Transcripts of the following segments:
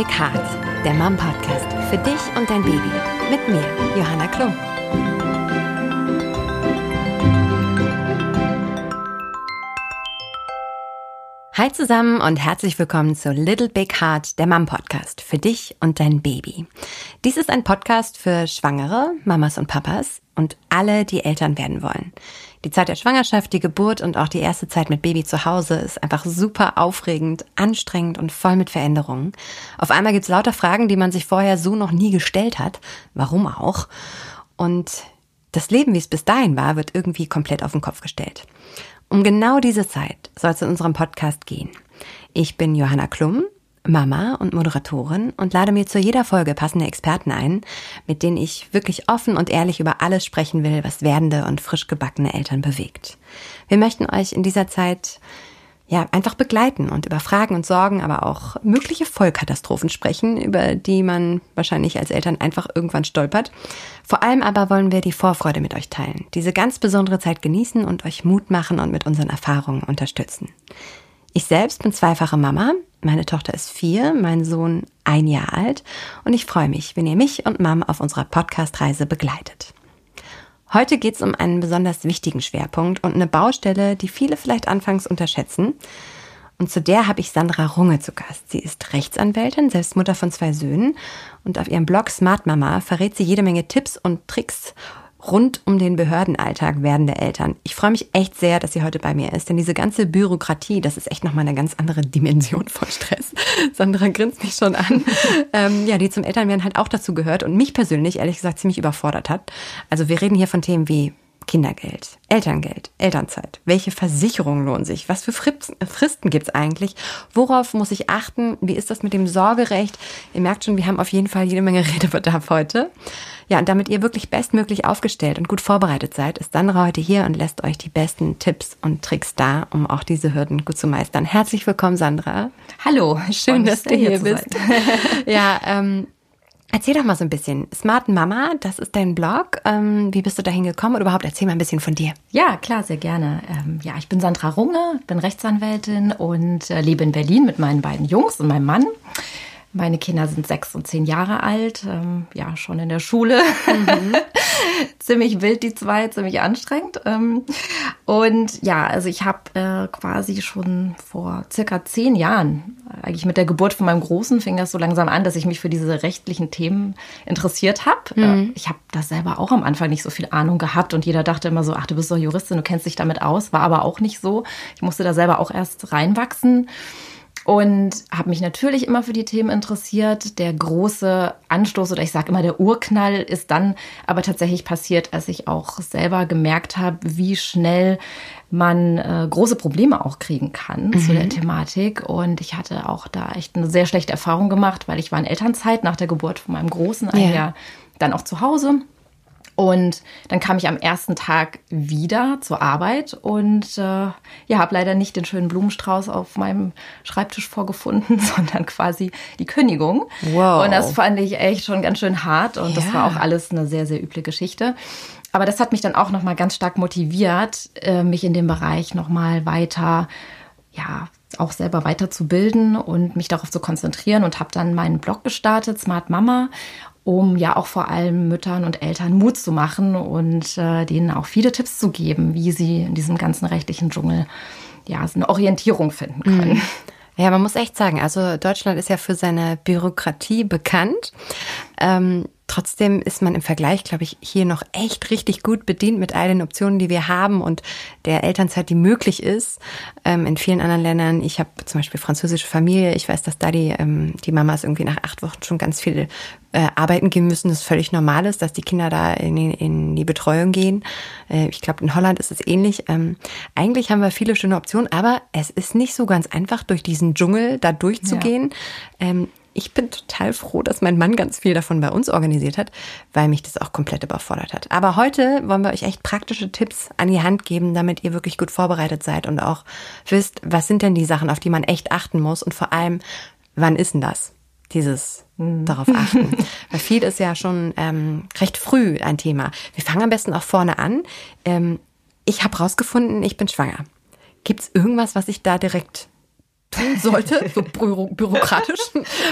Big Heart, der Mom Podcast für dich und dein Baby. Mit mir, Johanna Klum. Hi zusammen und herzlich willkommen zu Little Big Heart, der Mom Podcast für dich und dein Baby. Dies ist ein Podcast für Schwangere, Mamas und Papas und alle, die Eltern werden wollen. Die Zeit der Schwangerschaft, die Geburt und auch die erste Zeit mit Baby zu Hause ist einfach super aufregend, anstrengend und voll mit Veränderungen. Auf einmal gibt's lauter Fragen, die man sich vorher so noch nie gestellt hat. Warum auch? Und das Leben, wie es bis dahin war, wird irgendwie komplett auf den Kopf gestellt. Um genau diese Zeit soll es in unserem Podcast gehen. Ich bin Johanna Klum Mama und Moderatorin und lade mir zu jeder Folge passende Experten ein, mit denen ich wirklich offen und ehrlich über alles sprechen will, was werdende und frisch gebackene Eltern bewegt. Wir möchten euch in dieser Zeit ja, einfach begleiten und über Fragen und Sorgen, aber auch mögliche Vollkatastrophen sprechen, über die man wahrscheinlich als Eltern einfach irgendwann stolpert. Vor allem aber wollen wir die Vorfreude mit euch teilen, diese ganz besondere Zeit genießen und euch Mut machen und mit unseren Erfahrungen unterstützen. Ich selbst bin zweifache Mama. Meine Tochter ist vier, mein Sohn ein Jahr alt und ich freue mich, wenn ihr mich und Mom auf unserer Podcast-Reise begleitet. Heute geht es um einen besonders wichtigen Schwerpunkt und eine Baustelle, die viele vielleicht anfangs unterschätzen. Und zu der habe ich Sandra Runge zu Gast. Sie ist Rechtsanwältin, selbst Mutter von zwei Söhnen und auf ihrem Blog Smart Mama verrät sie jede Menge Tipps und Tricks rund um den Behördenalltag werdende Eltern. Ich freue mich echt sehr, dass sie heute bei mir ist, denn diese ganze Bürokratie, das ist echt nochmal eine ganz andere Dimension von Stress. Sandra grinst mich schon an. ähm, ja, die zum Elternwerden halt auch dazu gehört und mich persönlich, ehrlich gesagt, ziemlich überfordert hat. Also wir reden hier von Themen wie Kindergeld, Elterngeld, Elternzeit. Welche Versicherungen lohnen sich? Was für Fristen gibt's eigentlich? Worauf muss ich achten? Wie ist das mit dem Sorgerecht? Ihr merkt schon, wir haben auf jeden Fall jede Menge Redebedarf heute. Ja, und damit ihr wirklich bestmöglich aufgestellt und gut vorbereitet seid, ist Sandra heute hier und lässt euch die besten Tipps und Tricks da, um auch diese Hürden gut zu meistern. Herzlich willkommen, Sandra. Hallo, schön, dass du hier bist. ja, ähm, Erzähl doch mal so ein bisschen. Smart Mama, das ist dein Blog. Ähm, wie bist du dahin gekommen? Oder überhaupt erzähl mal ein bisschen von dir. Ja, klar, sehr gerne. Ähm, ja, ich bin Sandra Runge, bin Rechtsanwältin und äh, lebe in Berlin mit meinen beiden Jungs und meinem Mann. Meine Kinder sind sechs und zehn Jahre alt, ähm, ja, schon in der Schule. Mhm. ziemlich wild, die zwei, ziemlich anstrengend. Ähm, und ja, also ich habe äh, quasi schon vor circa zehn Jahren, eigentlich mit der Geburt von meinem Großen, fing das so langsam an, dass ich mich für diese rechtlichen Themen interessiert habe. Mhm. Äh, ich habe da selber auch am Anfang nicht so viel Ahnung gehabt und jeder dachte immer so, ach, du bist doch Juristin, du kennst dich damit aus. War aber auch nicht so. Ich musste da selber auch erst reinwachsen und habe mich natürlich immer für die Themen interessiert. Der große Anstoß oder ich sage immer der Urknall ist dann aber tatsächlich passiert, als ich auch selber gemerkt habe, wie schnell man äh, große Probleme auch kriegen kann mhm. zu der Thematik. Und ich hatte auch da echt eine sehr schlechte Erfahrung gemacht, weil ich war in Elternzeit nach der Geburt von meinem Großen ein yeah. Jahr dann auch zu Hause und dann kam ich am ersten Tag wieder zur Arbeit und äh, ja, habe leider nicht den schönen Blumenstrauß auf meinem Schreibtisch vorgefunden, sondern quasi die Kündigung. Wow. Und das fand ich echt schon ganz schön hart und ja. das war auch alles eine sehr, sehr üble Geschichte. Aber das hat mich dann auch nochmal ganz stark motiviert, äh, mich in dem Bereich nochmal weiter, ja, auch selber weiterzubilden und mich darauf zu konzentrieren und habe dann meinen Blog gestartet, Smart Mama um ja auch vor allem Müttern und Eltern Mut zu machen und äh, denen auch viele Tipps zu geben, wie sie in diesem ganzen rechtlichen Dschungel ja eine Orientierung finden können. Mhm. Ja, man muss echt sagen, also Deutschland ist ja für seine Bürokratie bekannt. Ähm, Trotzdem ist man im Vergleich, glaube ich, hier noch echt richtig gut bedient mit all den Optionen, die wir haben und der Elternzeit, die möglich ist. Ähm, in vielen anderen Ländern, ich habe zum Beispiel französische Familie, ich weiß, dass da die, ähm, die Mamas irgendwie nach acht Wochen schon ganz viel äh, arbeiten gehen müssen, das völlig normal ist, dass die Kinder da in, in die Betreuung gehen. Äh, ich glaube, in Holland ist es ähnlich. Ähm, eigentlich haben wir viele schöne Optionen, aber es ist nicht so ganz einfach, durch diesen Dschungel da durchzugehen. Ja. Ähm, ich bin total froh, dass mein Mann ganz viel davon bei uns organisiert hat, weil mich das auch komplett überfordert hat. Aber heute wollen wir euch echt praktische Tipps an die Hand geben, damit ihr wirklich gut vorbereitet seid und auch wisst, was sind denn die Sachen, auf die man echt achten muss und vor allem, wann ist denn das? Dieses mhm. darauf achten. Weil viel ist ja schon ähm, recht früh ein Thema. Wir fangen am besten auch vorne an. Ähm, ich habe rausgefunden, ich bin schwanger. Gibt es irgendwas, was ich da direkt sein sollte, so büro bürokratisch.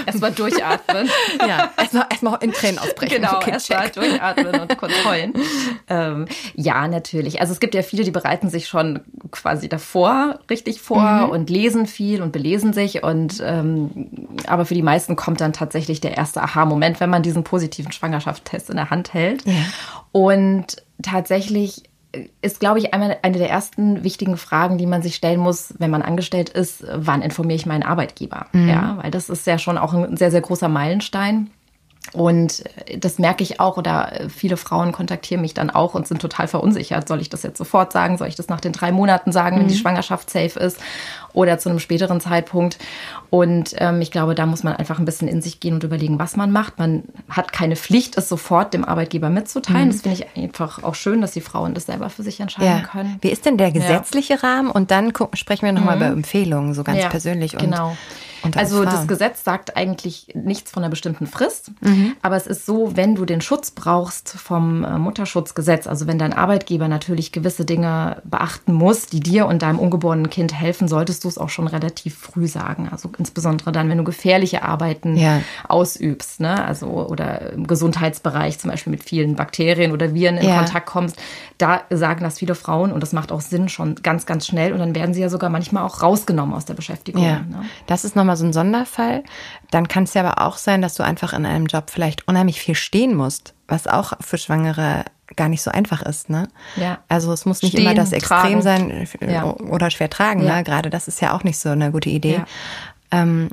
erstmal durchatmen. ja, erstmal erstmal in Tränen ausbrechen. Genau, Okay, erstmal durchatmen und kurz heulen. Ähm, ja, natürlich. Also es gibt ja viele, die bereiten sich schon quasi davor richtig vor und lesen viel und belesen sich. Und ähm, aber für die meisten kommt dann tatsächlich der erste Aha-Moment, wenn man diesen positiven Schwangerschaftstest in der Hand hält. Ja. Und tatsächlich ist, glaube ich, einmal eine der ersten wichtigen Fragen, die man sich stellen muss, wenn man angestellt ist, wann informiere ich meinen Arbeitgeber? Ja, weil das ist ja schon auch ein sehr, sehr großer Meilenstein. Und das merke ich auch, oder viele Frauen kontaktieren mich dann auch und sind total verunsichert. Soll ich das jetzt sofort sagen? Soll ich das nach den drei Monaten sagen, wenn die Schwangerschaft safe ist? Oder zu einem späteren Zeitpunkt? Und ähm, ich glaube, da muss man einfach ein bisschen in sich gehen und überlegen, was man macht. Man hat keine Pflicht, es sofort dem Arbeitgeber mitzuteilen. Das finde ich einfach auch schön, dass die Frauen das selber für sich entscheiden Ja. können. Wie ist denn der gesetzliche Rahmen? Und dann gucken, sprechen wir nochmal über Empfehlungen, so ganz Mhm. Ja, persönlich. Und, genau. Also das. Gesetz sagt eigentlich nichts von einer bestimmten Frist, Mhm. aber es ist so, wenn du den Schutz brauchst vom äh, Mutterschutzgesetz, also wenn dein Arbeitgeber natürlich gewisse Dinge beachten muss, die dir und deinem ungeborenen Kind helfen, solltest du es auch schon relativ früh sagen. Also insbesondere dann, wenn du gefährliche Arbeiten Ja. ausübst, ne? Also oder im Gesundheitsbereich zum Beispiel mit vielen Bakterien oder Viren in Ja. Kontakt kommst, da sagen das viele Frauen und das macht auch Sinn schon ganz, ganz schnell und dann werden sie ja sogar manchmal auch rausgenommen aus der Beschäftigung. Ja, Ne? das ist nochmal so ein Sonderfall. Dann kann es ja aber auch sein, dass du einfach in einem Job vielleicht unheimlich viel stehen musst, was auch für Schwangere gar nicht so einfach ist, ne? Ja. Also es muss nicht Stehen, immer das Extrem tragen. sein äh, Ja. oder schwer tragen, Ja. ne? Gerade das ist ja auch nicht so eine gute Idee. Ähm,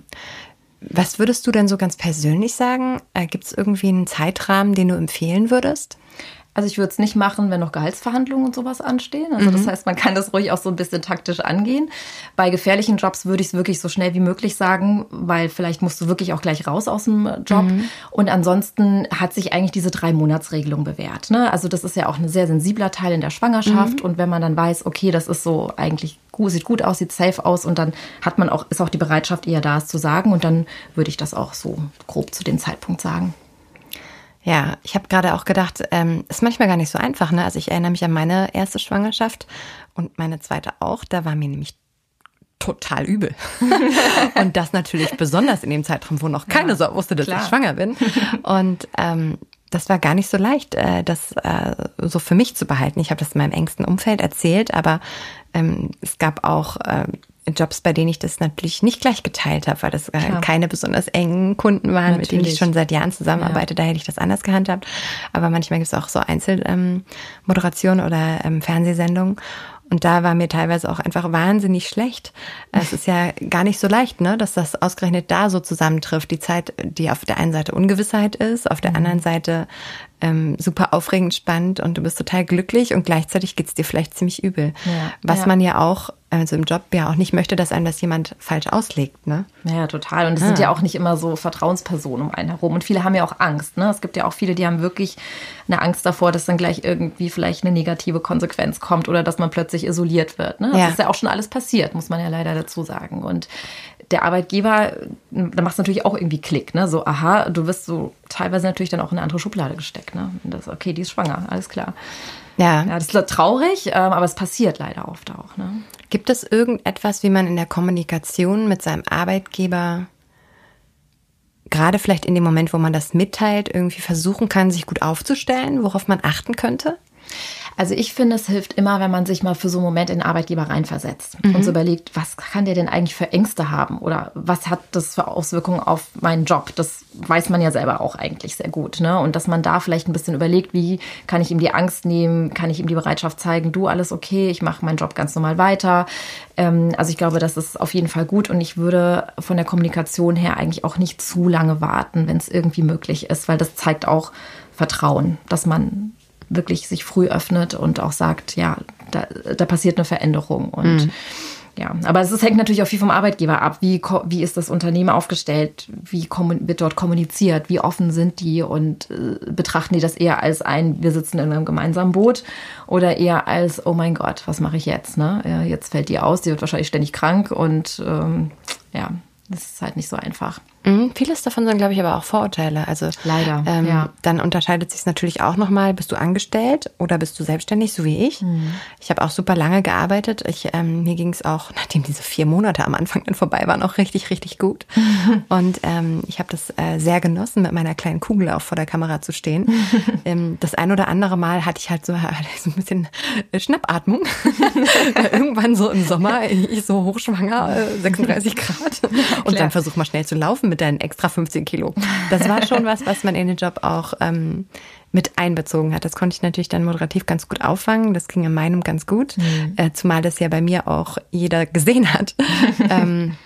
was würdest du denn so ganz persönlich sagen? Äh, Gibt es irgendwie einen Zeitrahmen, den du empfehlen würdest? Also ich würde es nicht machen, wenn noch Gehaltsverhandlungen und sowas anstehen. Also das heißt, man kann das ruhig auch so ein bisschen taktisch angehen. Bei gefährlichen Jobs würde ich es wirklich so schnell wie möglich sagen, weil vielleicht musst du wirklich auch gleich raus aus dem Job. Und ansonsten hat sich eigentlich diese drei Monatsregelung bewährt. Ne? Also das ist ja auch ein sehr sensibler Teil in der Schwangerschaft. Und wenn man dann weiß, okay, das ist so eigentlich gut, sieht gut aus, sieht safe aus und dann hat man auch, ist auch die Bereitschaft eher da, es zu sagen. Und dann würde ich das auch so grob zu dem Zeitpunkt sagen. Ja, ich habe gerade auch gedacht, ähm, ist manchmal gar nicht so einfach. Ne? Also ich erinnere mich an meine erste Schwangerschaft und meine zweite auch. Da war mir nämlich total übel. und das natürlich besonders in dem Zeitraum, wo noch keine Sau wusste, dass klar. ich schwanger bin. Und ähm, das war gar nicht so leicht, äh, das äh, so für mich zu behalten. Ich habe das in meinem engsten Umfeld erzählt, aber ähm, es gab auch äh, Jobs, bei denen ich das natürlich nicht gleich geteilt habe, weil das äh, Klar. keine besonders engen Kunden waren, mit denen ich Natürlich. schon seit Jahren zusammenarbeite. Da hätte ich das anders gehandhabt. Aber manchmal gibt es auch so Einzelmoderationen ähm, oder ähm, Fernsehsendungen. Und da war mir teilweise auch einfach wahnsinnig schlecht. Es ist ja gar nicht so leicht, ne, dass das ausgerechnet da so zusammentrifft. Die Zeit, die auf der einen Seite Ungewissheit ist, auf der Mhm. anderen Seite ähm, super aufregend spannend und du bist total glücklich und gleichzeitig geht's dir vielleicht ziemlich übel. Ja, Was ja. man ja auch, also im Job ja auch nicht möchte, dass einem das jemand falsch auslegt, ne? Ja, total. Und es sind ja auch nicht immer so Vertrauenspersonen um einen herum. Und viele haben ja auch Angst. Ne? Es gibt ja auch viele, die haben wirklich eine Angst davor, dass dann gleich irgendwie vielleicht eine negative Konsequenz kommt oder dass man plötzlich isoliert wird. Ne? Das Ja. ist ja auch schon alles passiert, muss man ja leider dazu sagen. Und der Arbeitgeber, da macht es natürlich auch irgendwie Klick. Ne? So, aha, du wirst so teilweise natürlich dann auch in eine andere Schublade gesteckt. Ne? Das, okay, die ist schwanger, alles klar. Ja. Ja, das ist traurig, ähm, aber es passiert leider oft auch. Ne? Gibt es irgendetwas, wie man in der Kommunikation mit seinem Arbeitgeber, gerade vielleicht in dem Moment, wo man das mitteilt, irgendwie versuchen kann, sich gut aufzustellen, worauf man achten könnte? Also ich finde, es hilft immer, wenn man sich mal für so einen Moment in den Arbeitgeber reinversetzt und so überlegt, was kann der denn eigentlich für Ängste haben oder was hat das für Auswirkungen auf meinen Job? Das weiß man ja selber auch eigentlich sehr gut. Ne? Und dass man da vielleicht ein bisschen überlegt, wie kann ich ihm die Angst nehmen, kann ich ihm die Bereitschaft zeigen, du alles okay, ich mache meinen Job ganz normal weiter. Ähm, also ich glaube, das ist auf jeden Fall gut und ich würde von der Kommunikation her eigentlich auch nicht zu lange warten, wenn es irgendwie möglich ist, weil das zeigt auch Vertrauen, dass man wirklich sich früh öffnet und auch sagt, ja, da, da passiert eine Veränderung. Und ja, aber es ist, hängt natürlich auch viel vom Arbeitgeber ab. Wie, wie ist das Unternehmen aufgestellt? Wie wird dort kommuniziert? Wie offen sind die? Und äh, betrachten die das eher als ein, wir sitzen in einem gemeinsamen Boot oder eher als, oh mein Gott, was mache ich jetzt? Ne? Ja, jetzt fällt die aus, die wird wahrscheinlich ständig krank und ähm, ja, das ist halt nicht so einfach. Mhm, vieles davon sind, glaube ich, aber auch Vorurteile. Also Leider, ähm, ja. Dann unterscheidet sich natürlich auch nochmal, bist du angestellt oder bist du selbstständig, so wie ich. Mhm. Ich habe auch super lange gearbeitet. Ich, ähm, mir ging es auch, nachdem diese vier Monate am Anfang dann vorbei waren, auch richtig, richtig gut. Und ähm, ich habe das äh, sehr genossen, mit meiner kleinen Kugel auch vor der Kamera zu stehen. ähm, das ein oder andere Mal hatte ich halt so, hatte ich so ein bisschen äh, Schnappatmung. Irgendwann so im Sommer, ich so hochschwanger, äh, 36 Grad. Und dann versuch mal schnell zu laufen mit deinen extra 15 Kilo. Das war schon was, was man in den Job auch ähm, mit einbezogen hat. Das konnte ich natürlich dann moderativ ganz gut auffangen. Das ging in meinem ganz gut, äh, zumal das ja bei mir auch jeder gesehen hat. ähm,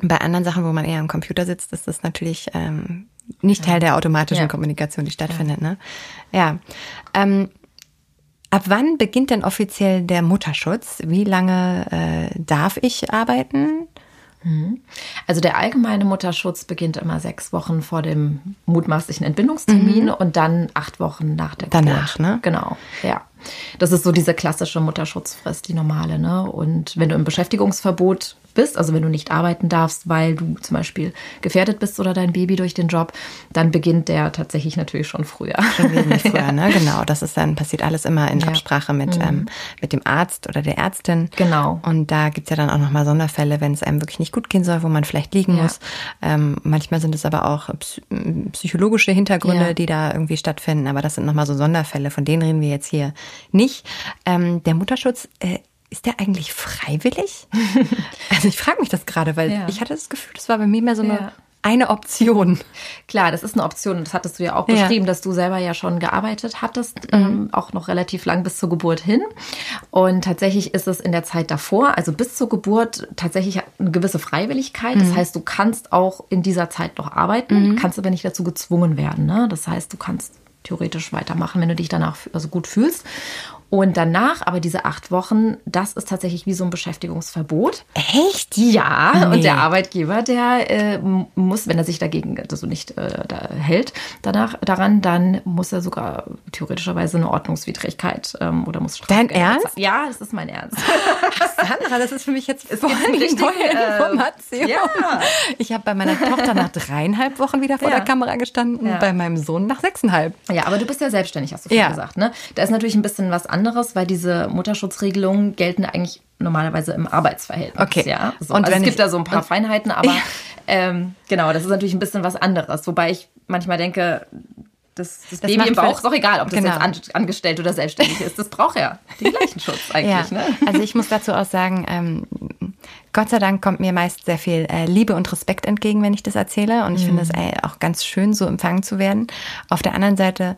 bei anderen Sachen, wo man eher am Computer sitzt, ist das natürlich ähm, nicht Teil der automatischen Ja. Kommunikation, die stattfindet. Ne? Ja. Ähm, ab wann beginnt denn offiziell der Mutterschutz? Wie lange äh, darf ich arbeiten? Also der allgemeine Mutterschutz beginnt immer sechs Wochen vor dem mutmaßlichen Entbindungstermin und dann acht Wochen nach der Danach, Geburt. ne? Genau, ja. Das ist so diese klassische Mutterschutzfrist, die normale. Ne? Und wenn du im Beschäftigungsverbot bist, also wenn du nicht arbeiten darfst, weil du zum Beispiel gefährdet bist oder dein Baby durch den Job, dann beginnt der tatsächlich natürlich schon früher. Schon wesentlich früher, ne? Genau. Das ist dann, passiert alles immer in Ja. Mhm. Absprache mit, ähm, mit dem Arzt oder der Ärztin. Genau. Und da gibt's ja dann auch nochmal Sonderfälle, wenn es einem wirklich nicht gut gehen soll, wo man vielleicht liegen Ja. muss. Ähm, manchmal sind es aber auch psy- psychologische Hintergründe, Ja. die da irgendwie stattfinden. Aber das sind nochmal so Sonderfälle, von denen reden wir jetzt hier nicht. Ähm, der Mutterschutz, äh, ist der eigentlich freiwillig? also ich frage mich das gerade, weil Ja. ich hatte das Gefühl, das war bei mir mehr so eine, Ja. eine Option. Klar, das ist eine Option. Das hattest du ja auch Ja. beschrieben, dass du selber ja schon gearbeitet hattest, ähm, auch noch relativ lang bis zur Geburt hin. Und tatsächlich ist es in der Zeit davor, also bis zur Geburt, tatsächlich eine gewisse Freiwilligkeit. Das heißt, du kannst auch in dieser Zeit noch arbeiten, kannst aber nicht dazu gezwungen werden. Ne? Das heißt, du kannst theoretisch weitermachen, wenn du dich danach also gut fühlst. Und danach, aber diese acht Wochen, das ist tatsächlich wie so ein Beschäftigungsverbot. Echt? Ja, Nee. und der Arbeitgeber, der äh, muss, wenn er sich dagegen also nicht äh, da hält, danach daran, dann muss er sogar theoretischerweise eine Ordnungswidrigkeit ähm, oder muss Strafgeld Dein Ernst? bezahlen. Ja, das ist mein Ernst. Sandra, das ist für mich jetzt voll richtig, neue äh, Information. ja. Ich habe bei meiner Tochter nach dreieinhalb Wochen wieder vor Ja. der Kamera gestanden, Ja. bei meinem Sohn nach sechseinhalb. Ja, aber du bist ja selbstständig, hast du vorhin gesagt. Ne? Da ist natürlich ein bisschen was anderes, weil diese Mutterschutzregelungen gelten eigentlich normalerweise im Arbeitsverhältnis. Okay. Ja? So, Und also es gibt da so ein paar Feinheiten, aber ähm, genau, das ist natürlich ein bisschen was anderes. Wobei ich manchmal denke, das, das, Baby macht im Bauch ist doch egal, ob das Genau. jetzt an, angestellt oder selbstständig ist. Das braucht ja den gleichen Schutz Ja, eigentlich. Ne? also ich muss dazu auch sagen, ähm, Gott sei Dank kommt mir meist sehr viel äh, Liebe und Respekt entgegen, wenn ich das erzähle. Und ich finde es äh, auch ganz schön, so empfangen zu werden. Auf der anderen Seite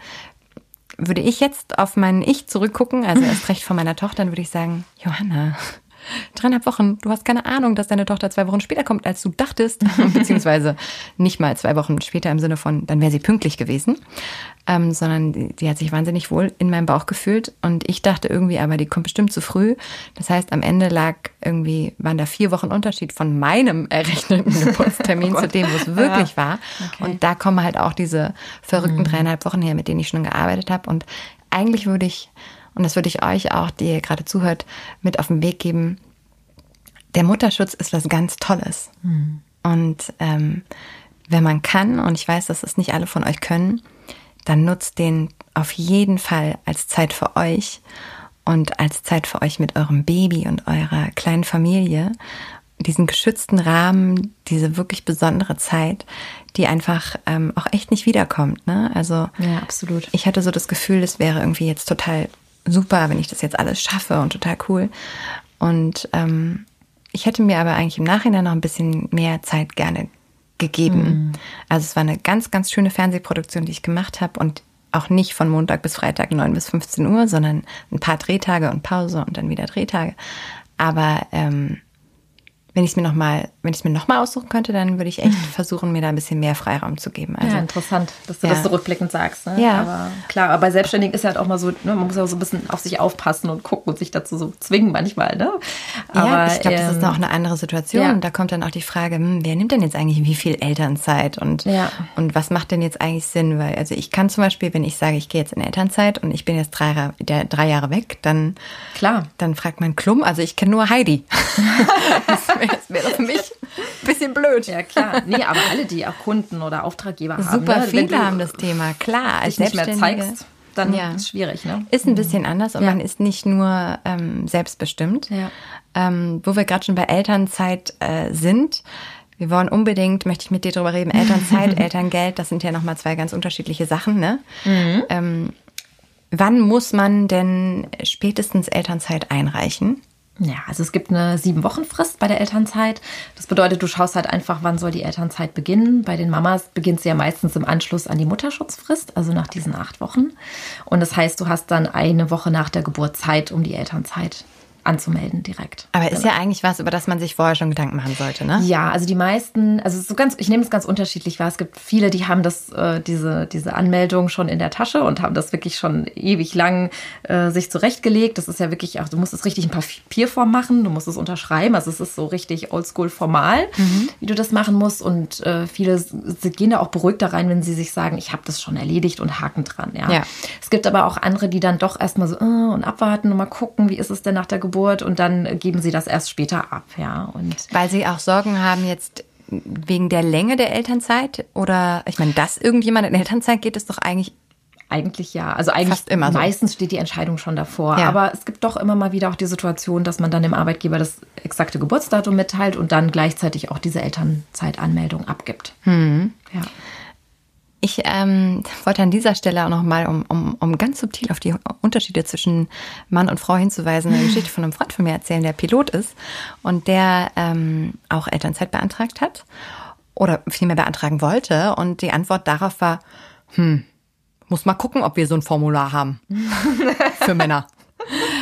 würde ich jetzt auf mein Ich zurückgucken, also erst recht von meiner Tochter, dann würde ich sagen, Johanna, dreieinhalb Wochen, du hast keine Ahnung, dass deine Tochter zwei Wochen später kommt, als du dachtest, beziehungsweise nicht mal zwei Wochen später im Sinne von, dann wäre sie pünktlich gewesen, ähm, sondern die, die hat sich wahnsinnig wohl in meinem Bauch gefühlt. Und ich dachte irgendwie, aber die kommt bestimmt zu früh. Das heißt, am Ende lag irgendwie, waren da vier Wochen Unterschied von meinem errechneten Geburtstermin zu dem, wo es wirklich war. Und da kommen halt auch diese verrückten dreieinhalb Wochen her, mit denen ich schon gearbeitet habe. Und eigentlich würde ich, und das würde ich euch auch, die ihr gerade zuhört, mit auf den Weg geben, der Mutterschutz ist was ganz Tolles. Und ähm, wenn man kann, und ich weiß, dass es nicht alle von euch können, dann nutzt den auf jeden Fall als Zeit für euch und als Zeit für euch mit eurem Baby und eurer kleinen Familie. Diesen geschützten Rahmen, diese wirklich besondere Zeit, die einfach ähm, auch echt nicht wiederkommt. Ne? Also Ja, absolut. ich hatte so das Gefühl, es wäre irgendwie jetzt total super, wenn ich das jetzt alles schaffe und total cool. Und ähm, ich hätte mir aber eigentlich im Nachhinein noch ein bisschen mehr Zeit gerne gegeben. Also es war eine ganz, ganz schöne Fernsehproduktion, die ich gemacht habe und auch nicht von Montag bis Freitag 9 bis 15 Uhr, sondern ein paar Drehtage und Pause und dann wieder Drehtage. Aber ähm, wenn ich es mir noch mal, wenn ich es mir noch mal aussuchen könnte, dann würde ich echt versuchen, mir da ein bisschen mehr Freiraum zu geben. Also ja, interessant, dass du Ja. das so rückblickend sagst. Ne? Ja. Aber klar, aber bei Selbstständigen ist ja halt auch mal so, ne, man muss ja auch so ein bisschen auf sich aufpassen und gucken und sich dazu so zwingen manchmal. Ne? Aber, ja, ich glaube, das ist ähm, auch eine andere Situation. ja. Da kommt dann auch die Frage, hm, wer nimmt denn jetzt eigentlich wie viel Elternzeit und, Ja. und was macht denn jetzt eigentlich Sinn? Weil, also ich kann zum Beispiel, wenn ich sage, ich gehe jetzt in Elternzeit und ich bin jetzt drei, Jahre- der, drei Jahre weg, dann, Klar. dann fragt man Klum, also ich kenne nur Heidi. das wäre wär für mich ein bisschen blöd. Ja, klar. Nee, aber alle, die auch Kunden oder Auftraggeber haben. Super ne? viele haben das Thema, klar. Als dich nicht mehr zeigst, dann ja. ist es schwierig, ne? Ist ein bisschen anders und ja. man ist nicht nur ähm, selbstbestimmt. Ja. Ähm, wo wir gerade schon bei Elternzeit äh, sind, wir wollen unbedingt, möchte ich mit dir darüber reden, Elternzeit, Elterngeld, das sind ja nochmal zwei ganz unterschiedliche Sachen, ne? Mhm. Ähm, wann muss man denn spätestens Elternzeit einreichen? Ja, also es gibt eine sieben Wochen Frist bei der Elternzeit. Das bedeutet, du schaust halt einfach, wann soll die Elternzeit beginnen. Bei den Mamas beginnt sie ja meistens im Anschluss an die Mutterschutzfrist, also nach diesen acht Wochen. Und das heißt, du hast dann eine Woche nach der Geburt Zeit, um die Elternzeit anzumelden direkt. Aber ist ja eigentlich was, über das man sich vorher schon Gedanken machen sollte, ne? Ja, also die meisten, also so ganz, ich nehme es ganz unterschiedlich wahr. Es gibt viele, die haben das, äh, diese, diese Anmeldung schon in der Tasche und haben das wirklich schon ewig lang äh, sich zurechtgelegt. Das ist ja wirklich auch, du musst es richtig in Papierform machen, du musst es unterschreiben. Also es ist so richtig oldschool formal, mhm. wie du das machen musst. Und äh, viele gehen da auch beruhigt da rein, wenn sie sich sagen, ich habe das schon erledigt und haken dran. Ja. ja. Es gibt aber auch andere, die dann doch erstmal so äh, und abwarten und mal gucken, wie ist es denn nach der Geburt Geburt und dann geben sie das erst später ab, ja. Und Weil sie auch Sorgen haben jetzt wegen der Länge der Elternzeit oder ich meine, dass irgendjemand in Elternzeit geht, ist doch eigentlich eigentlich ja. Also eigentlich Fast immer so. meistens steht die Entscheidung schon davor. Ja. Aber es gibt doch immer mal wieder auch die Situation, dass man dann dem Arbeitgeber das exakte Geburtsdatum mitteilt und dann gleichzeitig auch diese Elternzeitanmeldung abgibt. Hm. Ja. Ich ähm, wollte an dieser Stelle auch nochmal, um, um, um ganz subtil auf die Unterschiede zwischen Mann und Frau hinzuweisen, eine Geschichte von einem Freund von mir erzählen, der Pilot ist und der ähm, auch Elternzeit beantragt hat oder vielmehr beantragen wollte. Und die Antwort darauf war, hm, muss mal gucken, ob wir so ein Formular haben. Für Männer.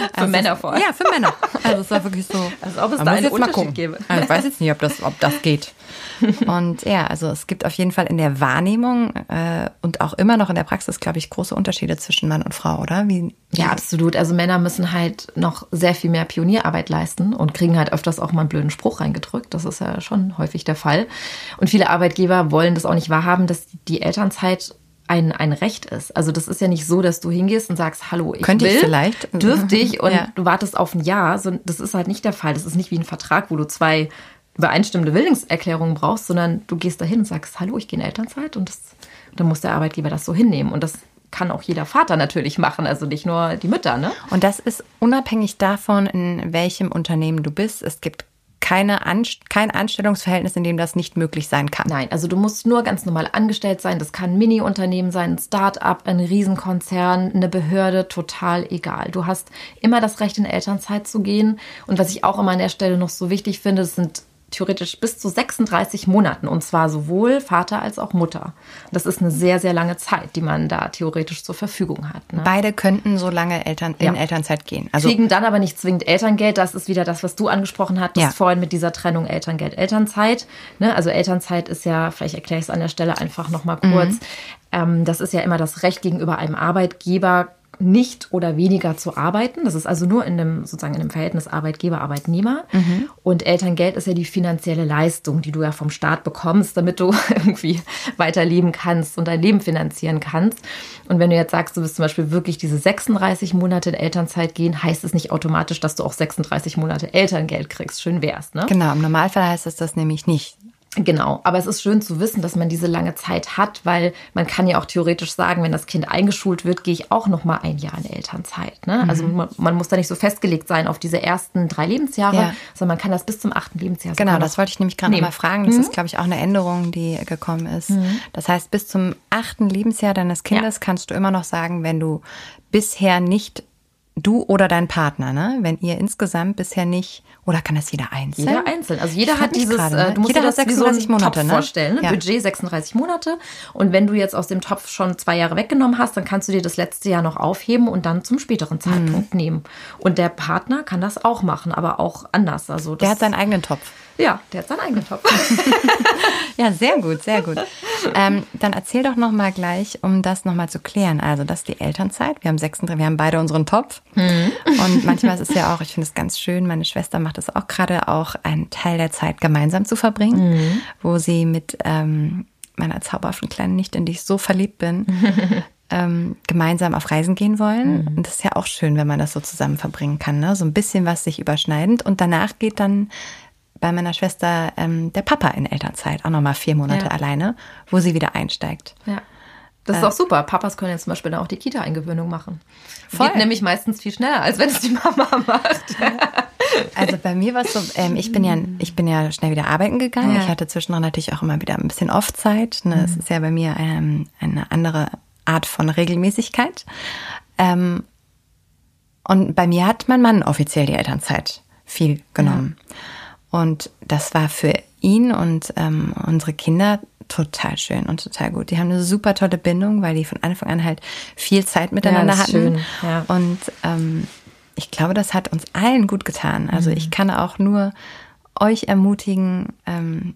Für also Männer vor allem. Ja, für Männer. Also es war wirklich so. Als ob es da einen Unterschied gäbe. Also ich weiß jetzt nicht, ob das, ob das geht. Und ja, also es gibt auf jeden Fall in der Wahrnehmung äh, und auch immer noch in der Praxis, glaube ich, große Unterschiede zwischen Mann und Frau, oder? Wie, wie? Ja, absolut. Also Männer müssen halt noch sehr viel mehr Pionierarbeit leisten und kriegen halt öfters auch mal einen blöden Spruch reingedrückt. Das ist ja schon häufig der Fall. Und viele Arbeitgeber wollen das auch nicht wahrhaben, dass die Elternzeit ein, ein Recht ist. Also das ist ja nicht so, dass du hingehst und sagst, hallo, ich Könnte will, ich vielleicht. dürfte ich und ja. du wartest auf ein Ja. So, das ist halt nicht der Fall. Das ist nicht wie ein Vertrag, wo du zwei übereinstimmende Willingserklärungen brauchst, sondern du gehst dahin und sagst, hallo, ich gehe in Elternzeit und das, dann muss der Arbeitgeber das so hinnehmen. Und das kann auch jeder Vater natürlich machen, also nicht nur die Mütter. Ne? Und das ist unabhängig davon, in welchem Unternehmen du bist. Es gibt keine kein Anstellungsverhältnis, in dem das nicht möglich sein kann. Nein, also du musst nur ganz normal angestellt sein. Das kann ein Mini-Unternehmen sein, ein Start-up, ein Riesenkonzern, eine Behörde, total egal. Du hast immer das Recht, in Elternzeit zu gehen. Und was ich auch immer an der Stelle noch so wichtig finde, das sind theoretisch bis zu 36 Monaten und zwar sowohl Vater als auch Mutter. Das ist eine sehr, sehr lange Zeit, die man da theoretisch zur Verfügung hat. Ne? Beide könnten so lange Eltern, in ja. Elternzeit gehen. Also Kriegen dann aber nicht zwingend Elterngeld. Das ist wieder das, was du angesprochen hattest ja. vorhin mit dieser Trennung Elterngeld, Elternzeit. Ne? Also Elternzeit ist ja, vielleicht erkläre ich es an der Stelle einfach nochmal kurz. Mhm. Ähm, das ist ja immer das Recht gegenüber einem Arbeitgeber, nicht oder weniger zu arbeiten. Das ist also nur in dem sozusagen in dem Verhältnis Arbeitgeber-Arbeitnehmer. Mhm. Und Elterngeld ist ja die finanzielle Leistung, die du ja vom Staat bekommst, damit du irgendwie weiterleben kannst und dein Leben finanzieren kannst. Und wenn du jetzt sagst, du willst zum Beispiel wirklich diese 36 Monate in Elternzeit gehen, heißt es nicht automatisch, dass du auch 36 Monate Elterngeld kriegst. Schön wär's, ne? Genau, im Normalfall heißt es das nämlich nicht. Genau, aber es ist schön zu wissen, dass man diese lange Zeit hat, weil man kann ja auch theoretisch sagen, wenn das Kind eingeschult wird, gehe ich auch noch mal ein Jahr in Elternzeit. Ne? Mhm. Also man, man, muss da nicht so festgelegt sein auf diese ersten drei Lebensjahre, ja. sondern man kann das bis zum achten Lebensjahr. Genau, das wollte ich nämlich gerade mal fragen. Das mhm. ist, glaube ich, auch eine Änderung, die gekommen ist. Mhm. Das heißt, bis zum achten Lebensjahr deines Kindes ja. kannst du immer noch sagen, wenn du bisher nicht du oder dein Partner, ne? Wenn ihr insgesamt bisher nicht, oder kann das jeder einzeln? Jeder einzeln. Also jeder hat dieses, grade, ne? Äh, du musst jeder dir das 36 so Monate, Topf ne? vorstellen. Ne? Ja. Budget 36 Monate. Und wenn du jetzt aus dem Topf schon zwei Jahre weggenommen hast, dann kannst du dir das letzte Jahr noch aufheben und dann zum späteren Zeitpunkt mhm. nehmen. Und der Partner kann das auch machen, aber auch anders. Also der hat seinen eigenen Topf. Ja, der hat seinen eigenen Topf. ja, sehr gut, sehr gut. Ähm, dann erzähl doch noch mal gleich, um das noch mal zu klären. Also, das ist die Elternzeit. Wir haben 36, wir haben beide unseren Topf. Mhm. Und manchmal ist es ja auch, ich finde es ganz schön, meine Schwester macht es auch gerade, auch einen Teil der Zeit gemeinsam zu verbringen, mhm. wo sie mit ähm, meiner zauberhaften Kleinen nicht, in die ich so verliebt bin, ähm, gemeinsam auf Reisen gehen wollen. Mhm. Und das ist ja auch schön, wenn man das so zusammen verbringen kann. Ne? So ein bisschen was sich überschneidend. Und danach geht dann bei meiner Schwester ähm, der Papa in Elternzeit, auch nochmal vier Monate Ja. alleine, wo sie wieder einsteigt. Ja. Das ist auch super. Papas können jetzt zum Beispiel dann auch die Kita-Eingewöhnung machen. Voll. Geht nämlich meistens viel schneller, als wenn es die Mama macht. Also bei mir war es so, ähm, ich bin ja, ich bin ja schnell wieder arbeiten gegangen. Ja. Ich hatte zwischendurch natürlich auch immer wieder ein bisschen Off-Zeit. Ne? Es ist ja bei mir ähm, eine andere Art von Regelmäßigkeit. Ähm, und bei mir hat mein Mann offiziell die Elternzeit viel genommen. Und das war für ihn und ähm, unsere Kinder total schön und total gut. Die haben eine super tolle Bindung, weil die von Anfang an halt viel Zeit miteinander ist hatten. schön, ja. Und ähm, ich glaube, das hat uns allen gut getan. Also ich kann auch nur euch ermutigen, ähm,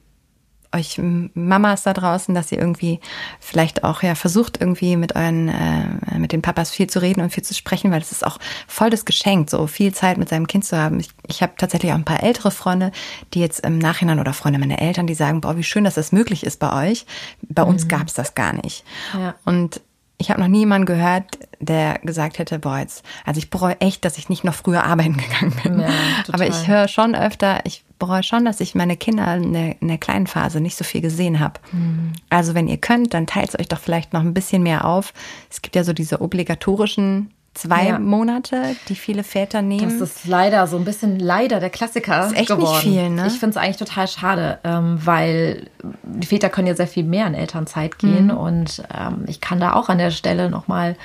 euch Mamas da draußen, dass ihr irgendwie vielleicht auch ja versucht irgendwie mit euren äh, mit den Papas viel zu reden und viel zu sprechen, weil es ist auch voll das Geschenk, so viel Zeit mit seinem Kind zu haben. Ich, ich habe tatsächlich auch ein paar ältere Freunde, die jetzt im Nachhinein oder Freunde meiner Eltern, die sagen, boah, wie schön, dass das möglich ist bei euch. Bei uns gab es das gar nicht. Ja. Und ich habe noch nie jemanden gehört, der gesagt hätte, boah, jetzt, also ich bereue echt, dass ich nicht noch früher arbeiten gegangen bin. Ja. Aber ich höre schon öfter, ich bereue schon, dass ich meine Kinder in der, in der kleinen Phase nicht so viel gesehen habe. Mhm. Also wenn ihr könnt, dann teilt euch doch vielleicht noch ein bisschen mehr auf. Es gibt ja so diese obligatorischen zwei Ja. Monate, die viele Väter nehmen. Das ist leider so ein bisschen leider der Klassiker Ist echt nicht geworden. viel, ne? Ich finde es eigentlich total schade, ähm, weil die Väter können ja sehr viel mehr in Elternzeit gehen Mhm. und ähm, ich kann da auch an der Stelle nochmal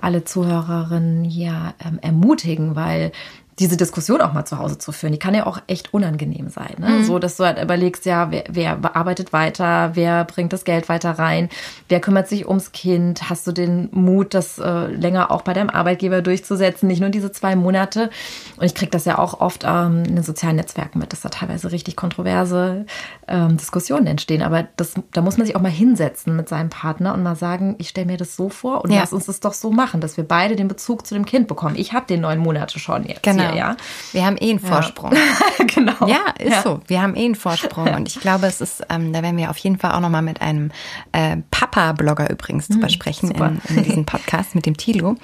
alle Zuhörerinnen hier ähm, ermutigen, weil diese Diskussion auch mal zu Hause zu führen, die kann ja auch echt unangenehm sein. Ne? Mhm. So, dass du halt überlegst, ja, wer, wer arbeitet weiter, wer bringt das Geld weiter rein, wer kümmert sich ums Kind, hast du den Mut, das äh, länger auch bei deinem Arbeitgeber durchzusetzen, nicht nur diese zwei Monate. Und ich kriege das ja auch oft ähm, in den sozialen Netzwerken mit, dass da teilweise richtig kontroverse ähm, Diskussionen entstehen. Aber das, da muss man sich auch mal hinsetzen mit seinem Partner und mal sagen, ich stelle mir das so vor und Ja. lass uns das doch so machen, dass wir beide den Bezug zu dem Kind bekommen. Ich habe den neun Monate schon jetzt Genau. hier, ja. Wir haben eh einen Vorsprung. genau. Ja, ist Ja. so. Wir haben eh einen Vorsprung. Und ich glaube, es ist, ähm, da werden wir auf jeden Fall auch nochmal mit einem äh, Papa-Blogger übrigens drüber sprechen super. in, in diesem Podcast mit dem Tilo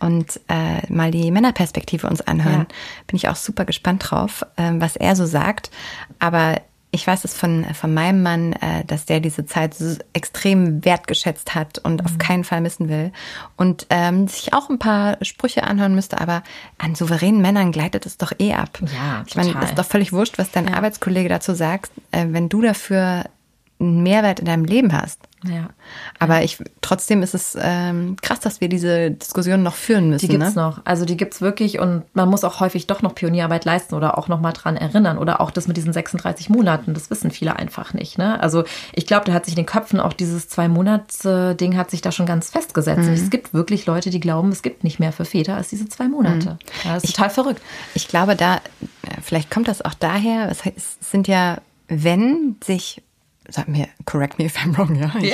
und äh, mal die Männerperspektive uns anhören. Ja. Bin ich auch super gespannt drauf, ähm, was er so sagt. Aber ich weiß es von, von meinem Mann, äh, dass der diese Zeit so extrem wertgeschätzt hat und Mhm. auf keinen Fall missen will. Und ähm, sich auch ein paar Sprüche anhören müsste, aber an souveränen Männern gleitet es doch eh ab. Ja, ich meine, ist doch völlig wurscht, was dein Arbeitskollege dazu sagt, äh, wenn du dafür einen Mehrwert in deinem Leben hast. Ja. Aber ich trotzdem ist es ähm, krass, dass wir diese Diskussion noch führen müssen. Die gibt's ne? noch. Also die gibt's wirklich und man muss auch häufig doch noch Pionierarbeit leisten oder auch noch mal dran erinnern oder auch das mit diesen 36 Monaten. Das wissen viele einfach nicht. Ne? Also ich glaube, da hat sich in den Köpfen auch dieses zwei Monats Ding hat sich da schon ganz festgesetzt. Mhm. Es gibt wirklich Leute, die glauben, es gibt nicht mehr für Väter als diese zwei Monate. Ja, das ist total verrückt. Ich glaube, da, äh, vielleicht kommt das auch daher, es sind ja, wenn sich, sag mir, correct me if I'm wrong, ja? Ich-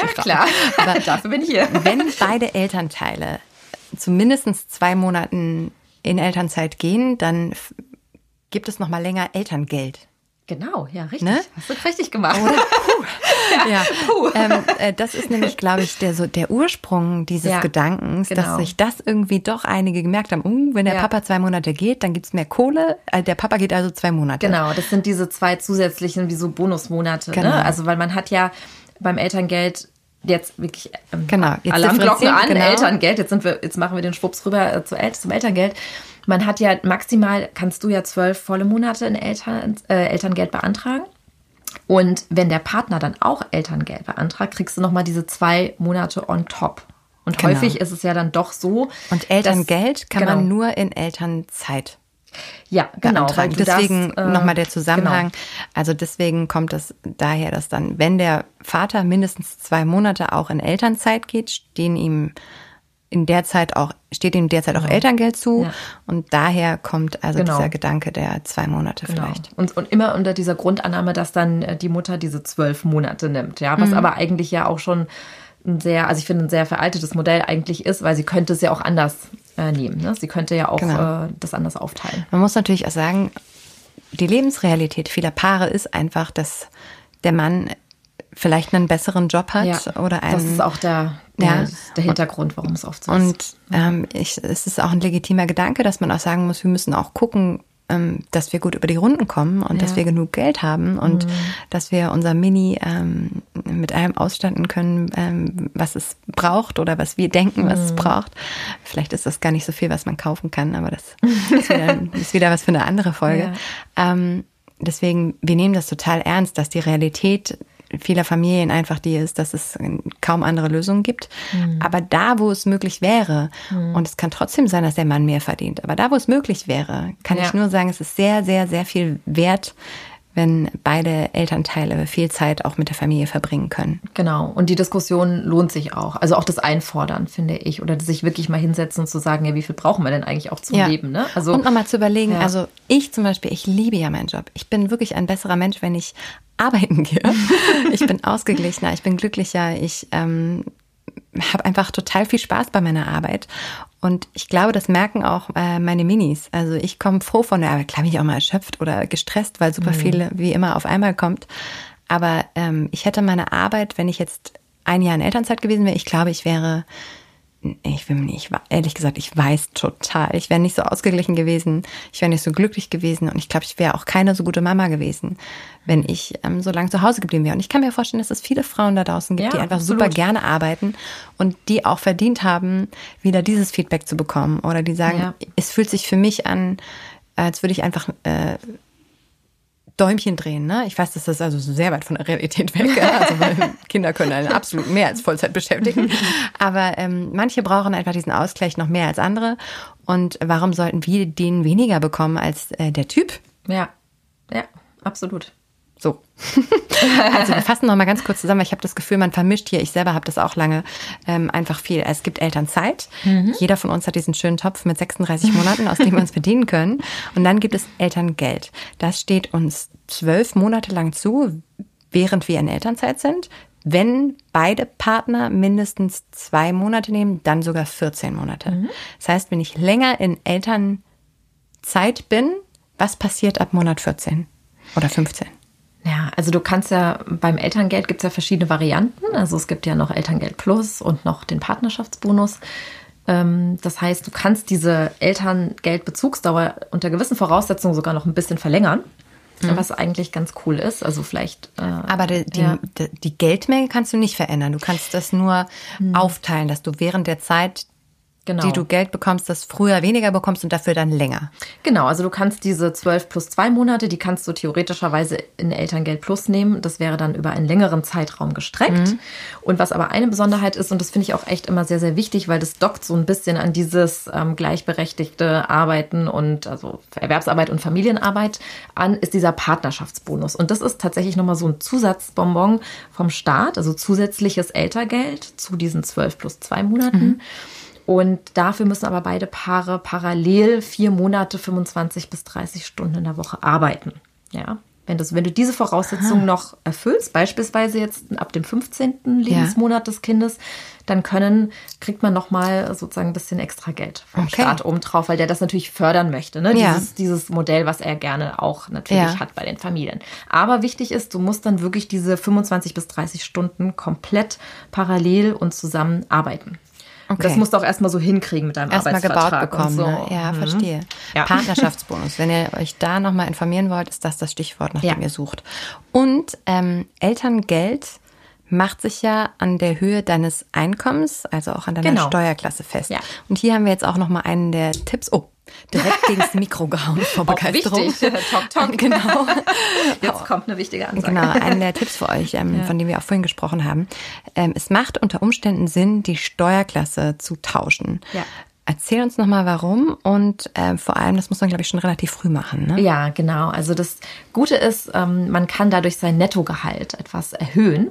Aber dafür bin ich hier. wenn beide Elternteile zu mindestens zwei Monaten in Elternzeit gehen, dann gibt es noch mal länger Elterngeld. Genau, ja, richtig. Ne? Hast du richtig gemacht. Ja, ähm, äh, das ist nämlich, glaube ich, der, so der Ursprung dieses Ja, Gedankens, dass genau. sich das irgendwie doch einige gemerkt haben. Uh, wenn der Ja. Papa zwei Monate geht, dann gibt's mehr Kohle. Äh, der Papa geht also zwei Monate. Genau, das sind diese zwei zusätzlichen, wie so Bonusmonate. Genau. Ne? Also, weil man hat ja beim Elterngeld jetzt wirklich ähm, Genau, jetzt Alarmglocken an, genau. Elterngeld. Jetzt sind wir, jetzt machen wir den Schwupps rüber äh, zu El zum Elterngeld. Man hat ja maximal, kannst du ja zwölf volle Monate in Eltern, äh, Elterngeld beantragen. Und wenn der Partner dann auch Elterngeld beantragt, kriegst du nochmal diese zwei Monate on top. Und Genau. häufig ist es ja dann doch so. Und Elterngeld dass- kann man genau. nur in Elternzeit ja, genau, beantragen. deswegen äh, nochmal der Zusammenhang. Genau. Also deswegen kommt es daher, dass dann, wenn der Vater mindestens zwei Monate auch in Elternzeit geht, stehen ihm in der Zeit auch, steht ihm derzeit auch Elterngeld zu. Genau. Ja. Und daher kommt also Genau. dieser Gedanke der zwei Monate Genau. vielleicht. Und, und immer unter dieser Grundannahme, dass dann äh, die Mutter diese zwölf Monate nimmt. Ja, Mhm. was aber eigentlich ja auch schon ein sehr, also ich finde, ein sehr veraltetes Modell eigentlich ist, weil sie könnte es ja auch anders äh, nehmen. Ne? Sie könnte ja auch Genau. äh, das anders aufteilen. Man muss natürlich auch sagen, die Lebensrealität vieler Paare ist einfach, dass der Mann vielleicht einen besseren Job hat oder einen. das ist auch der, der, Ja. der Hintergrund, warum es oft so ist. Und ähm, ich, es ist auch ein legitimer Gedanke, dass man auch sagen muss, wir müssen auch gucken, ähm, dass wir gut über die Runden kommen und ja. dass wir genug Geld haben und mhm. dass wir unser Mini ähm, mit allem ausstatten können, ähm, was es braucht oder was wir denken, was mhm. es braucht. Vielleicht ist das gar nicht so viel, was man kaufen kann, aber das ist wieder, ist wieder was für eine andere Folge. Ja. Ähm, deswegen, wir nehmen das total ernst, dass die Realität vieler Familien einfach die ist, dass es kaum andere Lösungen gibt. Mhm. Aber da, wo es möglich wäre, mhm. und es kann trotzdem sein, dass der Mann mehr verdient, aber da, wo es möglich wäre, kann ja. ich nur sagen, es ist sehr, sehr, sehr viel wert, wenn beide Elternteile viel Zeit auch mit der Familie verbringen können. Genau. Und die Diskussion lohnt sich auch. Also auch das Einfordern, finde ich. Oder sich wirklich mal hinsetzen und zu sagen, ja, wie viel brauchen wir denn eigentlich auch zum ja. Leben? Ne? Also, und nochmal zu überlegen, ja. also ich zum Beispiel, ich liebe ja meinen Job. Ich bin wirklich ein besserer Mensch, wenn ich arbeiten gehe. ich bin ausgeglichener, ich bin glücklicher, ich ähm, habe einfach total viel Spaß bei meiner Arbeit. Und ich glaube, das merken auch äh, meine Minis. Also ich komme froh von der Arbeit. Klar bin ich auch mal erschöpft oder gestresst, weil super mhm. viel wie immer auf einmal kommt. Aber ähm, ich hätte meine Arbeit, wenn ich jetzt ein Jahr in Elternzeit gewesen wäre, ich glaube, ich wäre ich will nicht, ehrlich gesagt, ich weiß total. Ich wäre nicht so ausgeglichen gewesen, ich wäre nicht so glücklich gewesen und ich glaube, ich wäre auch keine so gute Mama gewesen, wenn ich ähm, so lange zu Hause geblieben wäre. Und ich kann mir vorstellen, dass es viele Frauen da draußen gibt, ja, die einfach absolut. super gerne arbeiten und die auch verdient haben, wieder dieses Feedback zu bekommen oder die sagen, ja. es fühlt sich für mich an, als würde ich einfach äh, Däumchen drehen, ne? Ich weiß, das ist also sehr weit von der Realität weg. Also Kinder können einen absolut mehr als Vollzeit beschäftigen. Aber ähm, manche brauchen einfach diesen Ausgleich noch mehr als andere. Und warum sollten wir den weniger bekommen als äh, der Typ? Ja, ja, absolut. So. also wir fassen noch mal ganz kurz zusammen. Ich habe das Gefühl, man vermischt hier. Ich selber habe das auch lange ähm, einfach viel. Es gibt Elternzeit. Mhm. Jeder von uns hat diesen schönen Topf mit 36 Monaten, aus dem wir uns bedienen können. Und dann gibt es Elterngeld. Das steht uns zwölf Monate lang zu, während wir in Elternzeit sind. Wenn beide Partner mindestens zwei Monate nehmen, dann sogar 14 Monate. Mhm. Das heißt, wenn ich länger in Elternzeit bin, was passiert ab Monat 14 oder 15? Ja, also du kannst ja beim Elterngeld gibt es ja verschiedene Varianten. Also es gibt ja noch Elterngeld Plus und noch den Partnerschaftsbonus. Ähm, das heißt, du kannst diese Elterngeldbezugsdauer unter gewissen Voraussetzungen sogar noch ein bisschen verlängern. Mhm. Was eigentlich ganz cool ist. Also vielleicht. Äh, Aber die, ja. die, die, Geldmenge kannst du nicht verändern. Du kannst das nur mhm. aufteilen, dass du während der Zeit genau. die du Geld bekommst, das früher weniger bekommst und dafür dann länger. Genau, also du kannst diese 12 plus 2 Monate, die kannst du theoretischerweise in Elterngeld Plus nehmen. Das wäre dann über einen längeren Zeitraum gestreckt. Mhm. Und was aber eine Besonderheit ist, und das finde ich auch echt immer sehr, sehr wichtig, weil das dockt so ein bisschen an dieses ähm, gleichberechtigte Arbeiten und also Erwerbsarbeit und Familienarbeit an, ist dieser Partnerschaftsbonus. Und das ist tatsächlich nochmal so ein Zusatzbonbon vom Staat, also zusätzliches Eltergeld zu diesen 12 plus 2 Monaten. Mhm. Und dafür müssen aber beide Paare parallel vier Monate 25 bis 30 Stunden in der Woche arbeiten. Ja. Wenn, das, wenn du diese Voraussetzungen noch erfüllst, beispielsweise jetzt ab dem 15. Lebensmonat ja. des Kindes, dann können, kriegt man nochmal sozusagen ein bisschen extra Geld vom okay. Staat obendrauf, weil der das natürlich fördern möchte. Ne? Ja. Dieses, dieses Modell, was er gerne auch natürlich ja. hat bei den Familien. Aber wichtig ist, du musst dann wirklich diese 25 bis 30 Stunden komplett parallel und zusammen arbeiten. Okay. Das musst du auch erstmal so hinkriegen mit deinem erstmal Arbeitsvertrag. gebaut bekommen. So. Ne? Ja, mhm. verstehe. Ja. Partnerschaftsbonus. Wenn ihr euch da nochmal informieren wollt, ist das das Stichwort, nach ja. dem ihr sucht. Und ähm, Elterngeld macht sich ja an der Höhe deines Einkommens, also auch an deiner genau. Steuerklasse fest. Ja. Und hier haben wir jetzt auch nochmal einen der Tipps. Oh, direkt gegen das Mikro gehauen vor Begeisterung. Wichtig. Talk, talk. Genau. Jetzt kommt eine wichtige Ansage. Genau, einen der Tipps für euch, ähm, ja. von dem wir auch vorhin gesprochen haben. Ähm, es macht unter Umständen Sinn, die Steuerklasse zu tauschen. Ja. Erzähl uns nochmal warum und äh, vor allem, das muss man, glaube ich, schon relativ früh machen. Ne? Ja, genau. Also das Gute ist, ähm, man kann dadurch sein Nettogehalt etwas erhöhen,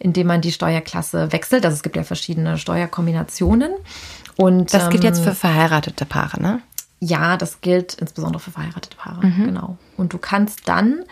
indem man die Steuerklasse wechselt. Also es gibt ja verschiedene Steuerkombinationen. Und, das gilt jetzt ähm, für verheiratete Paare, ne? Ja, das gilt insbesondere für verheiratete Paare, mhm. genau. Und du kannst dann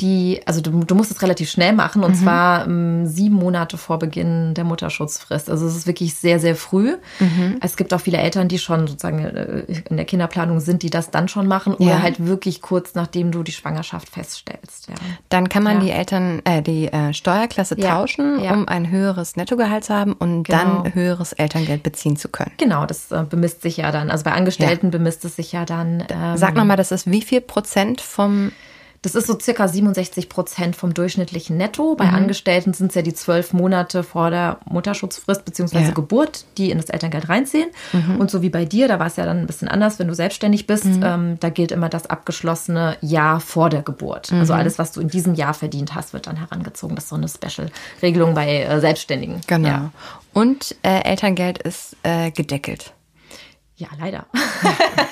die, also du, du musst es relativ schnell machen und Mhm. zwar ähm, sieben Monate vor Beginn der Mutterschutzfrist. Also es ist wirklich sehr, sehr früh. Mhm. Es gibt auch viele Eltern, die schon sozusagen äh, in der Kinderplanung sind, die das dann schon machen oder Ja. halt wirklich kurz nachdem du die Schwangerschaft feststellst. Ja. Dann kann man Ja. die Eltern, äh, die äh, Steuerklasse tauschen, um ein höheres Nettogehalt zu haben und Genau. dann höheres Elterngeld beziehen zu können. Genau, das äh, bemisst sich ja dann. Also bei Angestellten bemisst es sich ja dann. Ähm, Sag nochmal, das ist wie viel Prozent vom Das ist so circa 67 Prozent vom durchschnittlichen Netto. Mhm. Bei Angestellten sind es ja die zwölf Monate vor der Mutterschutzfrist bzw. Ja. Mhm. Geburt, die in das Elterngeld reinziehen. Und so wie bei dir, da war es ja dann ein bisschen anders, wenn du selbstständig bist, Mhm. ähm, da gilt immer das abgeschlossene Jahr vor der Geburt. Mhm. Also alles, was du in diesem Jahr verdient hast, wird dann herangezogen. Das ist so eine Special-Regelung bei äh, Selbstständigen. Genau. Ja. Und äh, Elterngeld ist äh, gedeckelt. Ja, leider.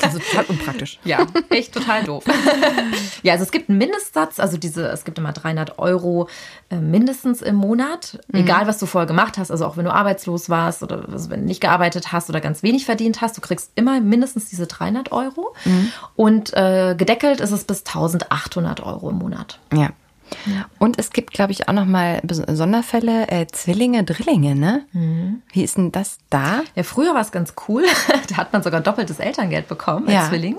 Ist total unpraktisch. Ja, echt total doof. ja, also es gibt einen Mindestsatz, also diese, es gibt immer 300 Euro äh, mindestens im Monat, egal was du vorher gemacht hast, also auch wenn du arbeitslos warst oder also wenn du nicht gearbeitet hast oder ganz wenig verdient hast, du kriegst immer mindestens diese 300 Euro und äh, gedeckelt ist es bis 1800 Euro im Monat. Ja. Und es gibt, glaube ich, auch noch mal Bes- Sonderfälle, äh, Zwillinge, Drillinge, ne? Mhm. Wie ist denn das da? Ja, früher war es ganz cool. da hat man sogar doppeltes Elterngeld bekommen als Ja. Zwilling.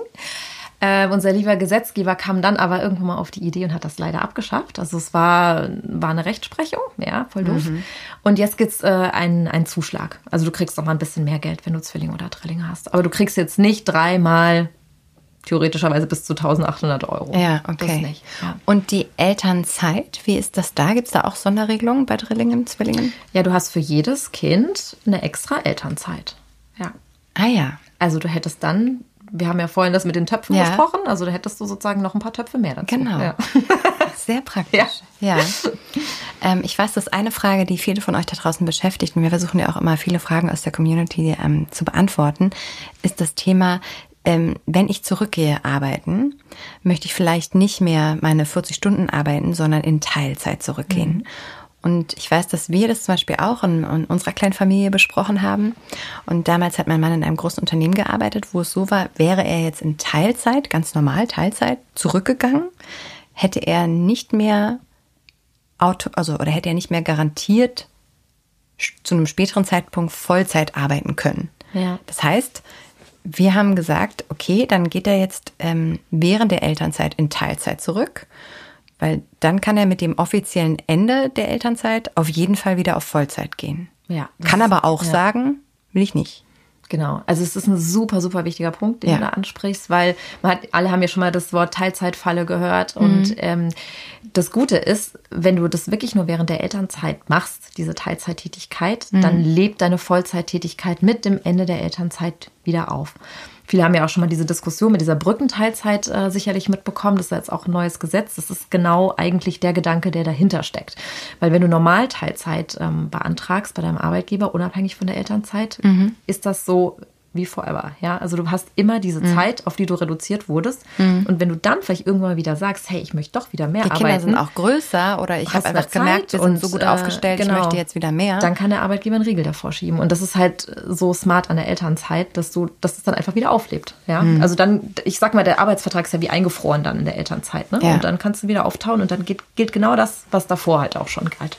Äh, unser lieber Gesetzgeber kam dann aber irgendwann mal auf die Idee und hat das leider abgeschafft. Also es war, war eine Rechtsprechung, ja, voll doof. Und jetzt gibt's äh, einen, einen Zuschlag. Also du kriegst noch mal ein bisschen mehr Geld, wenn du Zwilling oder Drillinge hast. Aber du kriegst jetzt nicht dreimal theoretischerweise bis zu 1800 Euro. Ja, Das okay. nicht. Ja. Und die Elternzeit, wie ist das da? Gibt es da auch Sonderregelungen bei Drillingen, Zwillingen? ja, du hast für jedes Kind eine extra Elternzeit. Ja. Ah ja. Also du hättest dann, wir haben ja vorhin das mit den Töpfen Ja. besprochen, also da hättest du sozusagen noch ein paar Töpfe mehr dazu. Genau. Ja. Sehr praktisch. Ja. Ähm, ich weiß, dass eine Frage, die viele von euch da draußen beschäftigt, und wir versuchen ja auch immer viele Fragen aus der Community ähm, zu beantworten, ist das Thema, ähm, wenn ich zurückgehe arbeiten, möchte ich vielleicht nicht mehr meine 40 Stunden arbeiten, sondern in Teilzeit zurückgehen. Und ich weiß, dass wir das zum Beispiel auch in, in unserer kleinen Familie besprochen haben. Und damals hat mein Mann in einem großen Unternehmen gearbeitet, wo es so war, wäre er jetzt in Teilzeit, ganz normal Teilzeit, zurückgegangen, hätte er nicht mehr Auto, also oder hätte er nicht mehr garantiert zu einem späteren Zeitpunkt Vollzeit arbeiten können. Ja. Das heißt, wir haben gesagt, okay, dann geht er jetzt ähm, während der Elternzeit in Teilzeit zurück, weil dann kann er mit dem offiziellen Ende der Elternzeit auf jeden Fall wieder auf Vollzeit gehen. Ja, Kann aber auch ja. sagen, will ich nicht. Genau. Also es ist ein super, super wichtiger Punkt, den Ja. du da ansprichst, weil man hat, alle haben ja schon mal das Wort Teilzeitfalle gehört. Und Mhm. ähm, das Gute ist, wenn du das wirklich nur während der Elternzeit machst, diese Teilzeittätigkeit, Mhm. dann lebt deine Vollzeittätigkeit mit dem Ende der Elternzeit wieder auf. Viele haben ja auch schon mal diese Diskussion mit dieser Brückenteilzeit äh, sicherlich mitbekommen. Das ist jetzt auch ein neues Gesetz. Das ist genau eigentlich der Gedanke, der dahinter steckt. Weil wenn du normal Teilzeit ähm, beantragst bei deinem Arbeitgeber, unabhängig von der Elternzeit, Mhm. ist das so wie forever. Ja, also du hast immer diese Mhm. Zeit, auf die du reduziert wurdest. Und wenn du dann vielleicht irgendwann mal wieder sagst, hey, ich möchte doch wieder mehr Die arbeiten. Kinder sind auch größer oder ich habe einfach gemerkt, wir sind so gut äh, aufgestellt, genau. ich möchte jetzt wieder mehr. Dann kann der Arbeitgeber einen Riegel davor schieben. Und das ist halt so smart an der Elternzeit, dass du, dass es dann einfach wieder auflebt. Ja, Mhm. also dann, ich sag mal, der Arbeitsvertrag ist ja wie eingefroren dann in der Elternzeit. Ne? Ja. Und dann kannst du wieder auftauen und dann gilt, gilt genau das, was davor halt auch schon galt.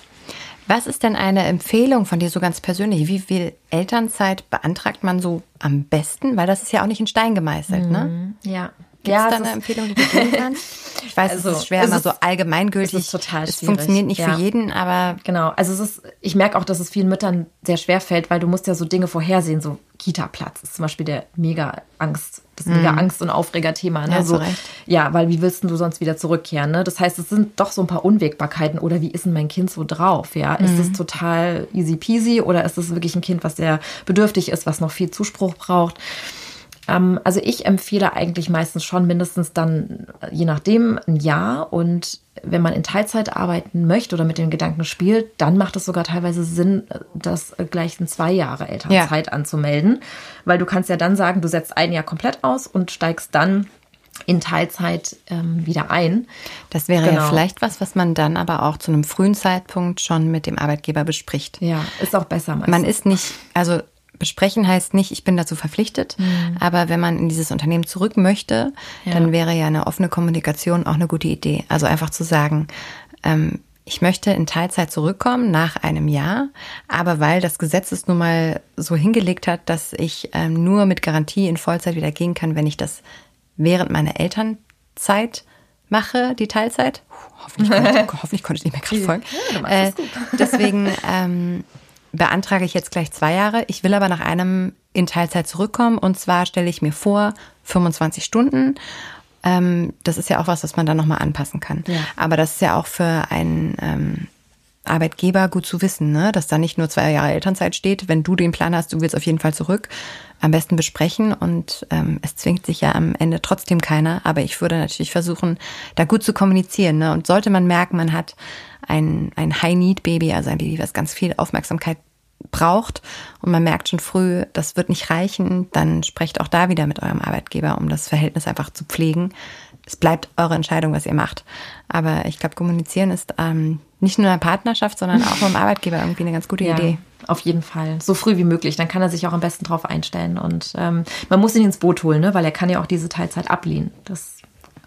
Was ist denn eine Empfehlung von dir so ganz persönlich? Wie viel Elternzeit beantragt man so am besten? Weil das ist ja auch nicht in Stein gemeißelt, ne? Ja. Gibt es ja, da es eine ist- Empfehlung, die du geben kannst? Ich weiß, Also, es ist schwer, es immer ist- so allgemeingültig. es ist total Es schwierig, funktioniert nicht ja. für jeden, aber Genau, also es ist, ich merke auch, dass es vielen Müttern sehr schwer fällt, weil du musst ja so Dinge vorhersehen, so Kita-Platz ist zum Beispiel der mega Angst, das mega Angst- und Aufreger-Thema. Ne? Mhm. Ja, so, ja, weil wie willst du sonst wieder zurückkehren? Ne? Das heißt, es sind doch so ein paar Unwägbarkeiten oder wie ist denn mein Kind so drauf? Ja, ist Mhm. es total easy peasy oder ist es wirklich ein Kind, was sehr bedürftig ist, was noch viel Zuspruch braucht? Ähm, also ich empfehle eigentlich meistens schon mindestens dann, äh, je nachdem, ein Jahr. Und wenn man in Teilzeit arbeiten möchte oder mit den Gedanken spielt, dann macht es sogar teilweise Sinn, äh, das gleich in zwei Jahre Elternzeit anzumelden. Weil du kannst ja dann sagen, du setzt ein Jahr komplett aus und steigst dann in Teilzeit ähm, wieder ein. das wäre ja Genau. vielleicht was, was man dann aber auch zu einem frühen Zeitpunkt schon mit dem Arbeitgeber bespricht. Ja, ist auch besser meistens. Man ist nicht, also besprechen heißt nicht, ich bin dazu verpflichtet, mhm. aber wenn man in dieses Unternehmen zurück möchte, ja. dann wäre ja eine offene Kommunikation auch eine gute Idee. Also einfach zu sagen, ähm, ich möchte in Teilzeit zurückkommen nach einem Jahr, aber weil das Gesetz es nun mal so hingelegt hat, dass ich ähm, nur mit Garantie in Vollzeit wieder gehen kann, wenn ich das während meiner Elternzeit mache, die Teilzeit. Hoffentlich, konnte, hoffentlich konnte ich nicht mehr gerade folgen. Ja, äh, deswegen ähm, beantrage ich jetzt gleich zwei Jahre. Ich will aber nach einem in Teilzeit zurückkommen und zwar stelle ich mir vor 25 Stunden ähm, das ist ja auch was, was man dann nochmal anpassen kann. Ja. Aber das ist ja auch für einen ähm, Arbeitgeber gut zu wissen, ne? dass da nicht nur zwei Jahre Elternzeit steht. Wenn du den Plan hast, du willst auf jeden Fall zurück, am besten besprechen. Und ähm, es zwingt sich ja am Ende trotzdem keiner. Aber ich würde natürlich versuchen, da gut zu kommunizieren. Ne? Und sollte man merken, man hat ein, ein High-Need-Baby, also ein Baby, was ganz viel Aufmerksamkeit braucht und man merkt schon früh, das wird nicht reichen, dann sprecht auch da wieder mit eurem Arbeitgeber, um das Verhältnis einfach zu pflegen. Es bleibt eure Entscheidung, was ihr macht. Aber ich glaube, kommunizieren ist ähm, nicht nur in der Partnerschaft, sondern auch beim Arbeitgeber irgendwie eine ganz gute ja, Idee. Auf jeden Fall. So früh wie möglich. Dann kann er sich auch am besten drauf einstellen. Und ähm, man muss ihn ins Boot holen, ne? weil er kann ja auch diese Teilzeit ablehnen. Das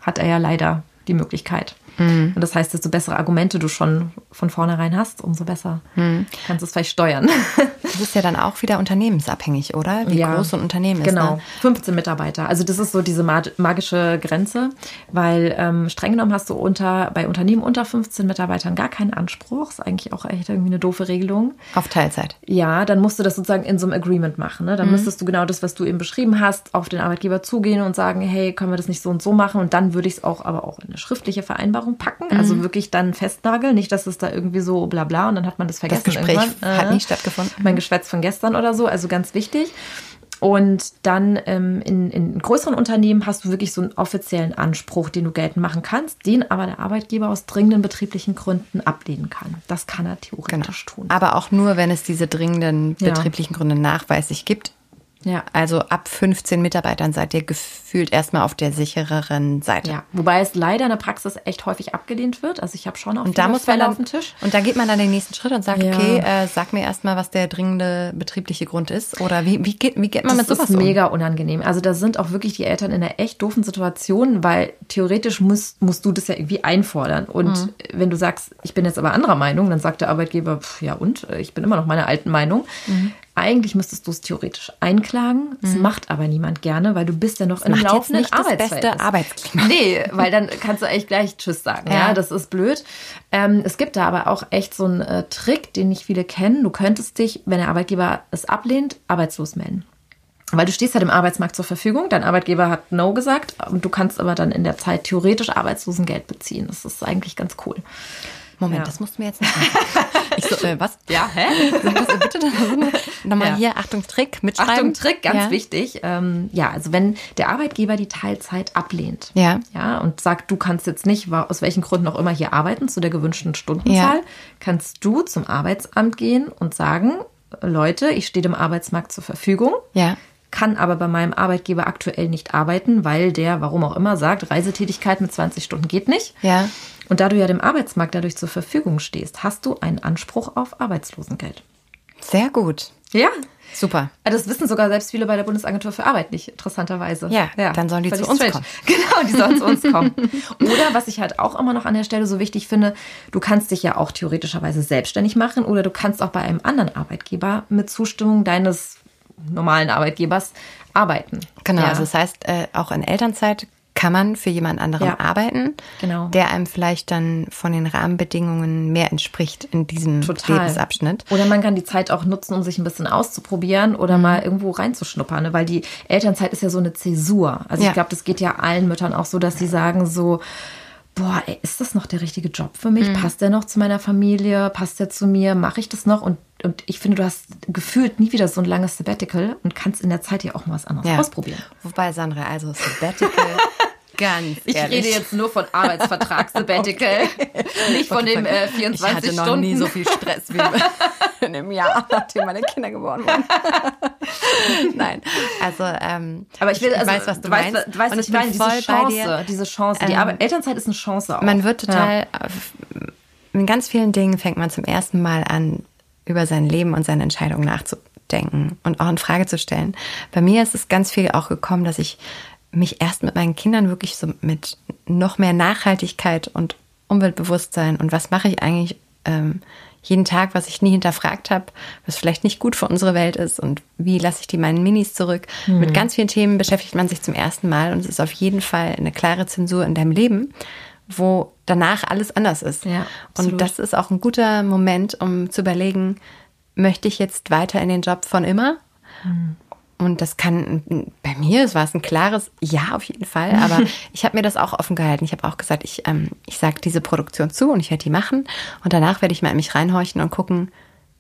hat er ja leider die Möglichkeit. Mhm. Und das heißt, desto bessere Argumente du schon von vornherein hast, umso besser mhm. kannst du es vielleicht steuern. Das ist ja dann auch wieder unternehmensabhängig, oder? Wie ja, groß so ein Unternehmen genau. ist. Genau, ne? 15 Mitarbeiter. Also das ist so diese magische Grenze, weil ähm, streng genommen hast du unter bei Unternehmen unter 15 Mitarbeitern gar keinen Anspruch. Ist eigentlich auch echt irgendwie eine doofe Regelung. Auf Teilzeit. Ja, dann musst du das sozusagen in so einem Agreement machen. Ne? Dann mhm. müsstest du genau das, was du eben beschrieben hast, auf den Arbeitgeber zugehen und sagen, hey, können wir das nicht so und so machen? Und dann würde ich es auch aber auch in eine schriftliche Vereinbarung packen. Also mhm. Also wirklich dann festnageln. Nicht, dass es da irgendwie so bla bla und dann hat man das vergessen. Das Gespräch irgendwann. hat nie stattgefunden. Mein Geschwätz von gestern oder so. Also ganz wichtig. Und dann ähm, in, in größeren Unternehmen hast du wirklich so einen offiziellen Anspruch, den du geltend machen kannst, den aber der Arbeitgeber aus dringenden betrieblichen Gründen ablehnen kann. Das kann er theoretisch genau. tun. Aber auch nur, wenn es diese dringenden betrieblichen ja. Gründe nachweislich gibt. Ja. Also ab 15 Mitarbeitern seid ihr gefühlt erstmal auf der sichereren Seite. Ja, wobei es leider in der Praxis echt häufig abgelehnt wird. Also ich habe schon auch und da muss man dann, auf dem Tisch. Und da geht man dann den nächsten Schritt und sagt, ja. okay, äh, sag mir erstmal, was der dringende betriebliche Grund ist. Oder wie, wie, geht, wie geht man das mit sowas um? Das ist mega unangenehm. Also da sind auch wirklich die Eltern in einer echt doofen Situation, weil theoretisch musst, musst du das ja irgendwie einfordern. Und mhm. wenn du sagst, ich bin jetzt aber anderer Meinung, dann sagt der Arbeitgeber, pff, ja und, ich bin immer noch meiner alten Meinung. Mhm. Eigentlich müsstest du es theoretisch einklagen. Das mhm. macht aber niemand gerne, weil du bist ja noch das im laufenden nicht das beste Arbeitsklima. Nee, weil dann kannst du eigentlich gleich Tschüss sagen. Ja, ja das ist blöd. Ähm, es gibt da aber auch echt so einen äh, Trick, den nicht viele kennen. Du könntest dich, wenn der Arbeitgeber es ablehnt, arbeitslos melden. Weil du stehst ja dem Arbeitsmarkt zur Verfügung. Dein Arbeitgeber hat No gesagt. Du kannst aber dann in der Zeit theoretisch Arbeitslosengeld beziehen. Das ist eigentlich ganz cool. Moment, ja. das musst du mir jetzt nicht sagen. Ich so, äh, was? Ja, hä? Bitte nochmal ja. hier, Achtung, Trick, mitschreiben. Achtung, Trick, ganz ja. wichtig. Ähm, ja, also wenn der Arbeitgeber die Teilzeit ablehnt ja. Ja, und sagt, du kannst jetzt nicht, aus welchen Gründen auch immer hier arbeiten, zu der gewünschten Stundenzahl, kannst du zum Arbeitsamt gehen und sagen, Leute, ich stehe dem Arbeitsmarkt zur Verfügung. Ja kann aber bei meinem Arbeitgeber aktuell nicht arbeiten, weil der, warum auch immer, sagt, Reisetätigkeit mit 20 Stunden geht nicht. Ja. Und da du ja dem Arbeitsmarkt dadurch zur Verfügung stehst, hast du einen Anspruch auf Arbeitslosengeld. Sehr gut. Ja. Super. Das wissen sogar selbst viele bei der Bundesagentur für Arbeit nicht, interessanterweise. Ja, ja. dann sollen die zu uns straight. kommen. Genau, die sollen zu uns kommen. Oder was ich halt auch immer noch an der Stelle so wichtig finde, du kannst dich ja auch theoretischerweise selbstständig machen oder du kannst auch bei einem anderen Arbeitgeber mit Zustimmung deines normalen Arbeitgebers arbeiten. Genau, ja. also das heißt, äh, auch in Elternzeit kann man für jemand anderen ja, arbeiten, genau. der einem vielleicht dann von den Rahmenbedingungen mehr entspricht in diesem Total. Lebensabschnitt. Oder man kann die Zeit auch nutzen, um sich ein bisschen auszuprobieren oder mhm. mal irgendwo reinzuschnuppern, ne? weil die Elternzeit ist ja so eine Zäsur. Also ja. ich glaube, das geht ja allen Müttern auch so, dass sie sagen so, boah, ey, ist das noch der richtige Job für mich? Mhm. Passt der noch zu meiner Familie? Passt der zu mir? Mache ich das noch? Und, und ich finde, du hast gefühlt nie wieder so ein langes Sabbatical und kannst in der Zeit ja auch mal was anderes ja. ausprobieren. Wobei, Sandra, also Sabbatical Ganz Ich ehrlich. rede jetzt nur von Arbeitsvertrag Sabbatical, okay. nicht von okay, dem äh, 24 Stunden. Ich hatte noch nie so viel Stress wie in einem Jahr, nachdem meine Kinder geboren wurden. Nein, also ähm, aber ich, will, also, ich weiß, was du, weißt, meinst. Du weißt, was ich meine, diese Chance, diese Chance. Die ähm, Elternzeit ist eine Chance auch. Man wird total, ja. in ganz vielen Dingen fängt man zum ersten Mal an, über sein Leben und seine Entscheidungen nachzudenken und auch in Frage zu stellen. Bei mir ist es ganz viel auch gekommen, dass ich mich erst mit meinen Kindern wirklich so mit noch mehr Nachhaltigkeit und Umweltbewusstsein und was mache ich eigentlich ähm, jeden Tag, was ich nie hinterfragt habe, was vielleicht nicht gut für unsere Welt ist und wie lasse ich die meinen Minis zurück. Mhm. Mit ganz vielen Themen beschäftigt man sich zum ersten Mal und es ist auf jeden Fall eine klare Zensur in deinem Leben, wo danach alles anders ist. Ja, und das ist auch ein guter Moment, um zu überlegen, möchte ich jetzt weiter in den Job von immer? Mhm. Und das kann, bei mir es war es ein klares Ja auf jeden Fall, aber ich habe mir das auch offen gehalten. Ich habe auch gesagt, ich, ähm, ich sage diese Produktion zu und ich werde die machen. Und danach werde ich mal in mich reinhorchen und gucken,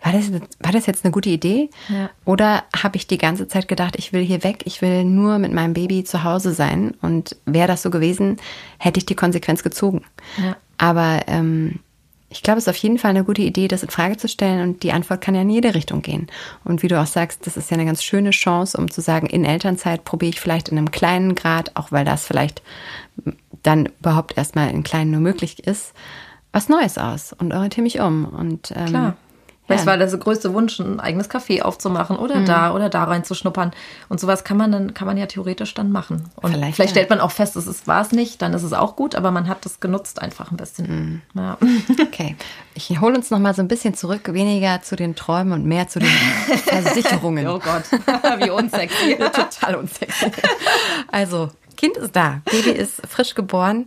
war das, war das jetzt eine gute Idee? Ja. Oder habe ich die ganze Zeit gedacht, ich will hier weg, ich will nur mit meinem Baby zu Hause sein? Und wäre das so gewesen, hätte ich die Konsequenz gezogen. Ja. Aber ähm, ich glaube, es ist auf jeden Fall eine gute Idee, das in Frage zu stellen und die Antwort kann ja in jede Richtung gehen. Und wie du auch sagst, das ist ja eine ganz schöne Chance, um zu sagen, in Elternzeit probiere ich vielleicht in einem kleinen Grad, auch weil das vielleicht dann überhaupt erstmal in kleinen nur möglich ist, was Neues aus und orientiere mich um. Und ähm, Klar. Vielleicht ja. war der größte Wunsch, ein eigenes Café aufzumachen oder mhm. da oder da reinzuschnuppern. Und sowas kann man dann, kann man ja theoretisch dann machen. Und vielleicht, vielleicht stellt man auch fest, es war es nicht, dann ist es auch gut, aber man hat das genutzt einfach ein bisschen. Mhm. Ja. Okay. Ich hole uns noch mal so ein bisschen zurück, weniger zu den Träumen und mehr zu den Versicherungen. oh Gott, wie unsexy. Total unsexy. Also, Kind ist da, Baby ist frisch geboren.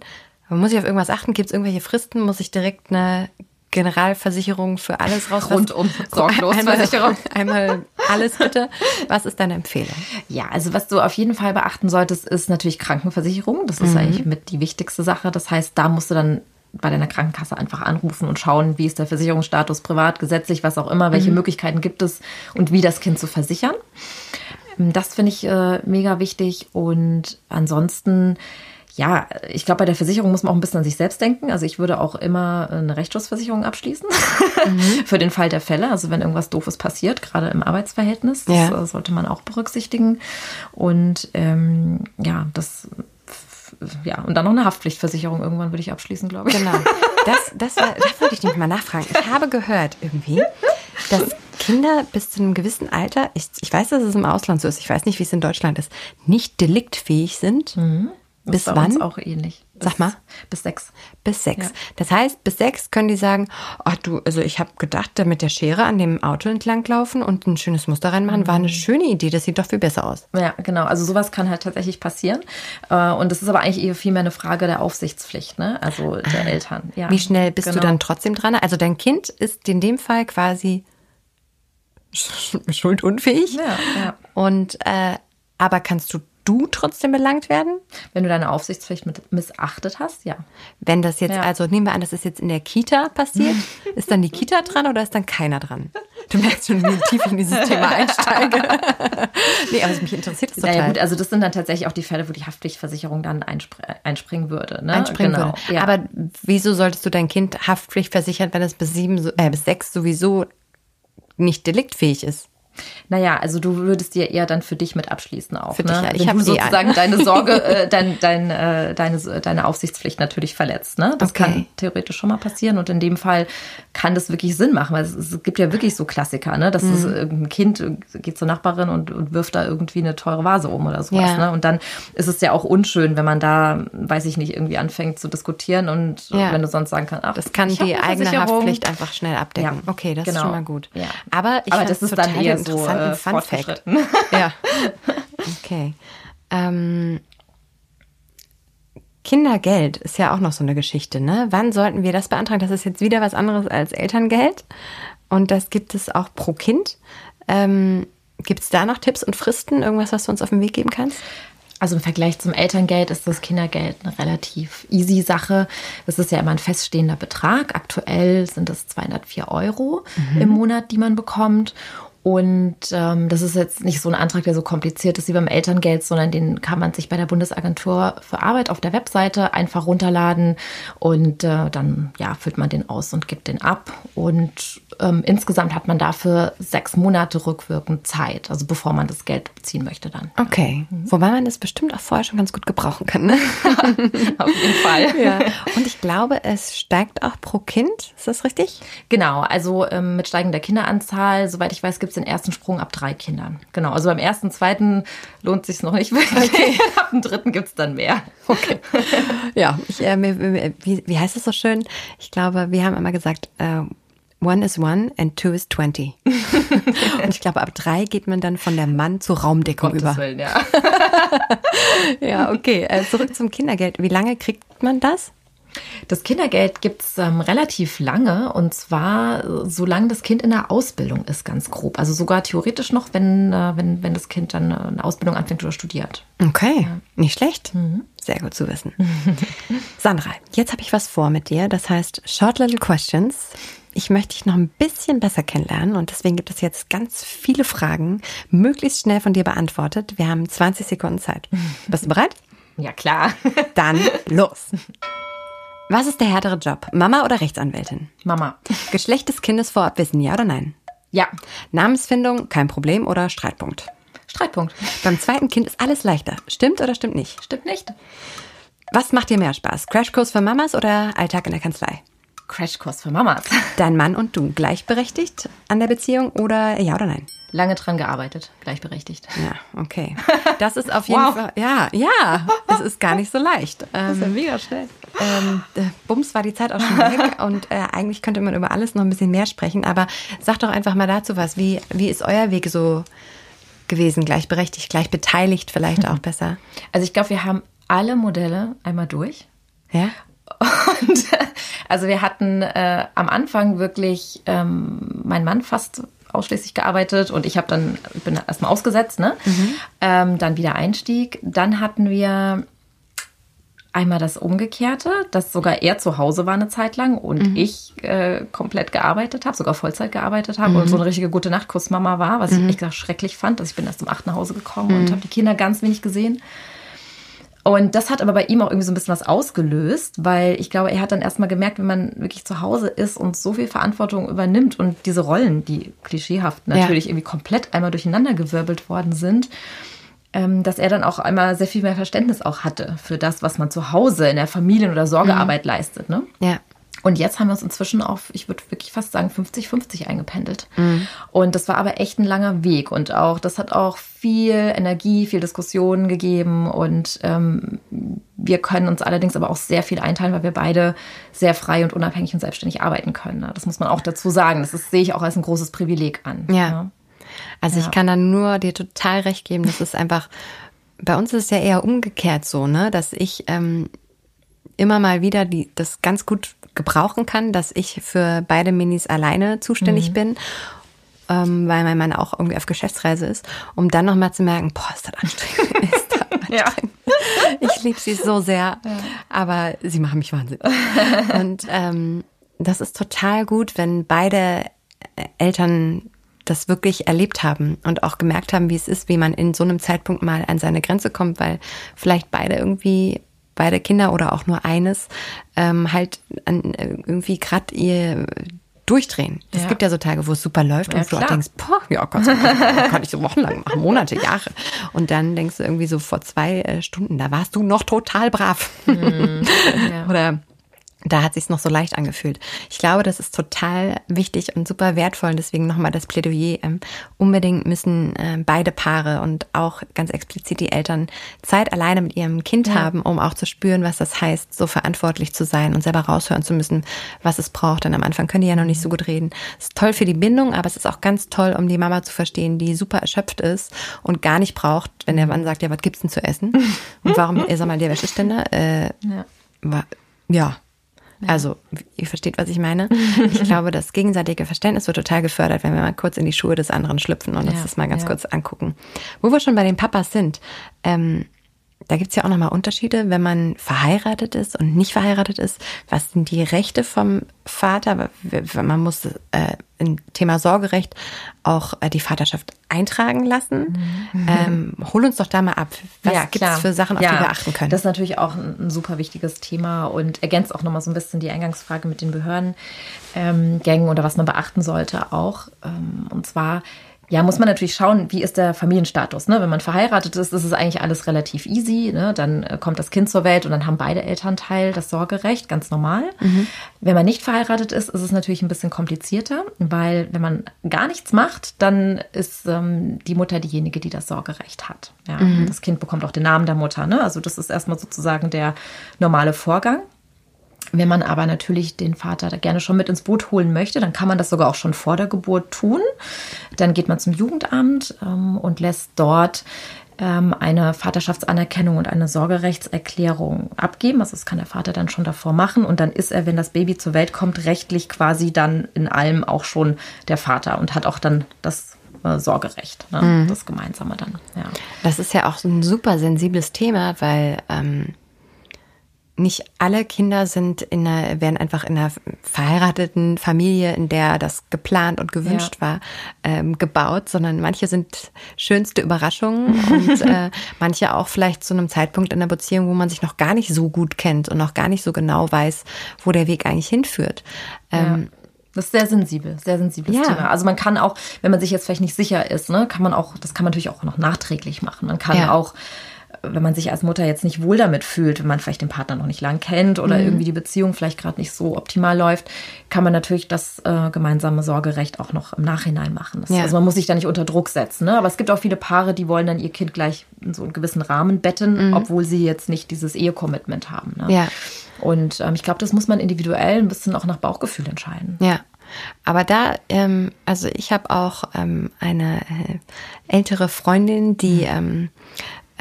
Muss ich auf irgendwas achten? Gibt es irgendwelche Fristen? Muss ich direkt eine Generalversicherung für alles raus. Rundum Sorglosversicherung. Einmal, einmal alles bitte. Was ist deine Empfehlung? Ja, also was du auf jeden Fall beachten solltest, ist natürlich Krankenversicherung. Das ist mhm. eigentlich mit die wichtigste Sache. Das heißt, da musst du dann bei deiner Krankenkasse einfach anrufen und schauen, wie ist der Versicherungsstatus privat, gesetzlich, was auch immer, welche mhm. Möglichkeiten gibt es und wie das Kind zu versichern. Das finde ich äh, mega wichtig und ansonsten ja, ich glaube, bei der Versicherung muss man auch ein bisschen an sich selbst denken. Also ich würde auch immer eine Rechtsschutzversicherung abschließen mhm. für den Fall der Fälle. Also wenn irgendwas Doofes passiert, gerade im Arbeitsverhältnis, das ja. sollte man auch berücksichtigen. Und ähm, ja, das ja, und dann noch eine Haftpflichtversicherung irgendwann würde ich abschließen, glaube ich. Genau. Das, das, war, das wollte ich nicht mal nachfragen. Ich habe gehört irgendwie, dass Kinder bis zu einem gewissen Alter, ich, ich weiß, dass es im Ausland so ist, ich weiß nicht, wie es in Deutschland ist, nicht deliktfähig sind. Mhm. Bis bei wann? Auch ähnlich. Sag mal. Bis sechs. Bis sechs. Ja. Das heißt, bis sechs können die sagen, ach du, also ich habe gedacht, da mit der Schere an dem Auto entlanglaufen und ein schönes Muster reinmachen, mhm. war eine mhm. schöne Idee. Das sieht doch viel besser aus. Ja, genau. Also sowas kann halt tatsächlich passieren. Äh, und das ist aber eigentlich eher vielmehr eine Frage der Aufsichtspflicht, ne? Also der ah. Eltern. Ja. Wie schnell bist genau. du dann trotzdem dran? Also dein Kind ist in dem Fall quasi schuldunfähig. Ja, ja. Und äh, aber kannst du du trotzdem belangt werden? Wenn du deine Aufsichtspflicht missachtet hast, ja. Wenn das jetzt, ja. also nehmen wir an, das ist jetzt in der Kita passiert, ist dann die Kita dran oder ist dann keiner dran? Du merkst schon, wie tief ich in dieses Thema einsteige. nee, aber mich interessiert das total. Naja, gut, also das sind dann tatsächlich auch die Fälle, wo die Haftpflichtversicherung dann einspr einspringen würde. Ne? Einspringen genau. würde. Ja. Aber wieso solltest du dein Kind Haftpflicht versichern, wenn es bis sieben, äh, bis sechs sowieso nicht deliktfähig ist? Naja, also du würdest dir eher dann für dich mit abschließen auch. Für ne? dich, ja. Ich habe sozusagen deine Sorge, äh, dein, dein, äh, deine, deine Aufsichtspflicht natürlich verletzt. Ne? Das okay. kann theoretisch schon mal passieren und in dem Fall kann das wirklich Sinn machen, weil es, es gibt ja wirklich so Klassiker, ne? dass mhm. ein Kind geht zur Nachbarin und, und wirft da irgendwie eine teure Vase um oder sowas. Ja. Ne? Und dann ist es ja auch unschön, wenn man da, weiß ich nicht, irgendwie anfängt zu diskutieren und ja. wenn du sonst sagen kannst, ach, das kann die eigene Haftpflicht einfach schnell abdecken. Ja. Okay, das genau. ist schon mal gut. Ja. Aber, ich Aber das ist dann eher so äh, Fun Fact. Ja. Okay. Ähm, Kindergeld ist ja auch noch so eine Geschichte, ne? Wann sollten wir das beantragen? Das ist jetzt wieder was anderes als Elterngeld. Und das gibt es auch pro Kind. Ähm, gibt es da noch Tipps und Fristen? Irgendwas, was du uns auf den Weg geben kannst? Also im Vergleich zum Elterngeld ist das Kindergeld eine relativ easy Sache. Das ist ja immer ein feststehender Betrag. Aktuell sind es 204 Euro mhm. im Monat, die man bekommt. Und ähm, das ist jetzt nicht so ein Antrag, der so kompliziert ist wie beim Elterngeld, sondern den kann man sich bei der Bundesagentur für Arbeit auf der Webseite einfach runterladen und äh, dann ja, füllt man den aus und gibt den ab. Und ähm, insgesamt hat man dafür sechs Monate rückwirkend Zeit, also bevor man das Geld beziehen möchte dann. Okay. Mhm. Wobei man das bestimmt auch vorher schon ganz gut gebrauchen kann. Ne? auf jeden Fall. Ja. Und ich glaube, es steigt auch pro Kind. Ist das richtig? Genau. Also ähm, mit steigender Kinderanzahl, soweit ich weiß, gibt es den ersten Sprung ab drei Kindern. Genau, also beim ersten, zweiten lohnt sich noch nicht wirklich. Okay. ab dem dritten gibt es dann mehr. Okay. Ja, ich, äh, wie, wie heißt es so schön? Ich glaube, wir haben immer gesagt, äh, One is one and two is twenty. und ich glaube, ab drei geht man dann von der Mann zur Raumdeckung Gottes über. Willen, ja. ja, okay. Äh, zurück zum Kindergeld. Wie lange kriegt man das? Das Kindergeld gibt es ähm, relativ lange und zwar äh, solange das Kind in der Ausbildung ist, ganz grob. Also sogar theoretisch noch, wenn, äh, wenn, wenn das Kind dann äh, eine Ausbildung anfängt oder studiert. Okay, ja. nicht schlecht. Mhm. Sehr gut zu wissen. Sandra, jetzt habe ich was vor mit dir. Das heißt Short Little Questions. Ich möchte dich noch ein bisschen besser kennenlernen und deswegen gibt es jetzt ganz viele Fragen, möglichst schnell von dir beantwortet. Wir haben 20 Sekunden Zeit. Bist du bereit? Ja, klar. Dann los. Was ist der härtere Job? Mama oder Rechtsanwältin? Mama. Geschlecht des Kindes vorab wissen, ja oder nein? Ja. Namensfindung, kein Problem oder Streitpunkt? Streitpunkt. Beim zweiten Kind ist alles leichter. Stimmt oder stimmt nicht? Stimmt nicht. Was macht dir mehr Spaß? Crashkurs für Mamas oder Alltag in der Kanzlei? Crashkurs für Mamas. Dein Mann und du gleichberechtigt an der Beziehung oder ja oder nein? Lange dran gearbeitet, gleichberechtigt. Ja, okay. Das ist auf jeden wow. Fall, ja, ja, es ist gar nicht so leicht. das ist ja ähm, mega schnell. Ähm, Bums war die Zeit auch schon weg und äh, eigentlich könnte man über alles noch ein bisschen mehr sprechen, aber sag doch einfach mal dazu was. Wie, wie ist euer Weg so gewesen? Gleichberechtigt, gleich beteiligt vielleicht auch besser? Also ich glaube, wir haben alle Modelle einmal durch. Ja. Und also wir hatten äh, am Anfang wirklich ähm, mein Mann fast ausschließlich gearbeitet und ich habe dann bin erstmal ausgesetzt, ne? Mhm. Ähm, dann wieder Einstieg. Dann hatten wir einmal das Umgekehrte, dass sogar er zu Hause war eine Zeit lang und mhm. ich äh, komplett gearbeitet habe, sogar Vollzeit gearbeitet habe mhm. und so eine richtige gute Nachtkussmama war, was ich mhm. echt schrecklich fand. dass ich bin erst um acht nach Hause gekommen und mhm. habe die Kinder ganz wenig gesehen. Und das hat aber bei ihm auch irgendwie so ein bisschen was ausgelöst, weil ich glaube, er hat dann erstmal gemerkt, wenn man wirklich zu Hause ist und so viel Verantwortung übernimmt und diese Rollen, die klischeehaft natürlich ja. irgendwie komplett einmal durcheinandergewirbelt worden sind, ähm, dass er dann auch einmal sehr viel mehr Verständnis auch hatte für das, was man zu Hause in der Familien- oder Sorgearbeit mhm. leistet. Ne? Ja. Und jetzt haben wir uns inzwischen auf, ich würde wirklich fast sagen, 50-50 eingependelt. Mhm. Und das war aber echt ein langer Weg. Und auch, das hat auch viel Energie, viel Diskussionen gegeben. Und ähm, wir können uns allerdings aber auch sehr viel einteilen, weil wir beide sehr frei und unabhängig und selbstständig arbeiten können. Ne? Das muss man auch dazu sagen. Das ist, sehe ich auch als ein großes Privileg an. Ja. ja. Also ja. ich kann da nur dir total recht geben. Das ist einfach, bei uns ist es ja eher umgekehrt so, ne, dass ich ähm, immer mal wieder die, das ganz gut gebrauchen kann, dass ich für beide Minis alleine zuständig mhm. bin, ähm, weil mein Mann auch irgendwie auf Geschäftsreise ist, um dann nochmal zu merken, boah, ist das anstrengend. ist das anstrengend. ja. Ich liebe sie so sehr, ja. aber sie machen mich wahnsinnig. Und ähm, das ist total gut, wenn beide Eltern das wirklich erlebt haben und auch gemerkt haben, wie es ist, wie man in so einem Zeitpunkt mal an seine Grenze kommt, weil vielleicht beide irgendwie beide Kinder oder auch nur eines ähm, halt an, irgendwie gerade ihr durchdrehen. Es ja. gibt ja so Tage, wo es super läuft ja, und du klar. auch denkst, boah, ja Gott, kann ich so wochenlang machen, Monate, Jahre. Und dann denkst du irgendwie so vor zwei äh, Stunden, da warst du noch total brav. Mhm. Ja. Oder da hat sich noch so leicht angefühlt. Ich glaube, das ist total wichtig und super wertvoll. Und deswegen nochmal das Plädoyer. Ähm, unbedingt müssen äh, beide Paare und auch ganz explizit die Eltern Zeit alleine mit ihrem Kind ja. haben, um auch zu spüren, was das heißt, so verantwortlich zu sein und selber raushören zu müssen, was es braucht. Denn am Anfang können die ja noch nicht so gut reden. Es ist toll für die Bindung, aber es ist auch ganz toll, um die Mama zu verstehen, die super erschöpft ist und gar nicht braucht, wenn der Mann sagt, ja, was gibt's denn zu essen? Und warum, sag mal, der Wäscheständer? Äh, ja. War, ja, also, ihr versteht, was ich meine. Ich glaube, das gegenseitige Verständnis wird total gefördert, wenn wir mal kurz in die Schuhe des anderen schlüpfen und ja, uns das mal ganz ja. kurz angucken. Wo wir schon bei den Papas sind, ähm, da gibt's ja auch nochmal Unterschiede, wenn man verheiratet ist und nicht verheiratet ist. Was sind die Rechte vom Vater? Man muss äh, im Thema Sorgerecht auch äh, die Vaterschaft eintragen lassen. Mhm. Ähm, hol uns doch da mal ab. Was ja, gibt es für Sachen, auf ja, die wir achten können? Das ist natürlich auch ein, ein super wichtiges Thema und ergänzt auch nochmal so ein bisschen die Eingangsfrage mit den Behördengängen ähm, oder was man beachten sollte auch. Ähm, und zwar Ja, muss man natürlich schauen, wie ist der Familienstatus. Ne? Wenn man verheiratet ist, ist es eigentlich alles relativ easy. Ne? Dann äh, kommt das Kind zur Welt und dann haben beide Elternteil das Sorgerecht, ganz normal. Mhm. Wenn man nicht verheiratet ist, ist es natürlich ein bisschen komplizierter, weil wenn man gar nichts macht, dann ist ähm, die Mutter diejenige, die das Sorgerecht hat. Ja? Mhm. Das Kind bekommt auch den Namen der Mutter. Ne? Also das ist erstmal sozusagen der normale Vorgang. Wenn man aber natürlich den Vater da gerne schon mit ins Boot holen möchte, dann kann man das sogar auch schon vor der Geburt tun. Dann geht man zum Jugendamt ähm, und lässt dort ähm, eine Vaterschaftsanerkennung und eine Sorgerechtserklärung abgeben. Also das kann der Vater dann schon davor machen. Und dann ist er, wenn das Baby zur Welt kommt, rechtlich quasi dann in allem auch schon der Vater und hat auch dann das äh, Sorgerecht, ne? mhm. das Gemeinsame dann. Ja. Das ist ja auch ein super sensibles Thema, weil ähm, nicht alle Kinder sind in einer, werden einfach in einer verheirateten Familie, in der das geplant und gewünscht ja. war, ähm, gebaut, sondern manche sind schönste Überraschungen und äh, manche auch vielleicht zu einem Zeitpunkt in der Beziehung, wo man sich noch gar nicht so gut kennt und noch gar nicht so genau weiß, wo der Weg eigentlich hinführt. Ähm, ja. Das ist sehr sensibel, sehr sensibles ja. Thema. Also man kann auch, wenn man sich jetzt vielleicht nicht sicher ist, ne, kann man auch, das kann man natürlich auch noch nachträglich machen. Man kann ja. auch wenn man sich als Mutter jetzt nicht wohl damit fühlt, wenn man vielleicht den Partner noch nicht lang kennt oder mhm. irgendwie die Beziehung vielleicht gerade nicht so optimal läuft, kann man natürlich das äh, gemeinsame Sorgerecht auch noch im Nachhinein machen. Das, ja. Also man muss sich da nicht unter Druck setzen. Ne? Aber es gibt auch viele Paare, die wollen dann ihr Kind gleich in so einen gewissen Rahmen betten, mhm. obwohl sie jetzt nicht dieses Ehe-Commitment haben. Ne? Ja. Und ähm, ich glaube, das muss man individuell ein bisschen auch nach Bauchgefühl entscheiden. Ja. Aber da, ähm, also ich habe auch ähm, eine äh, ältere Freundin, die mhm. ähm,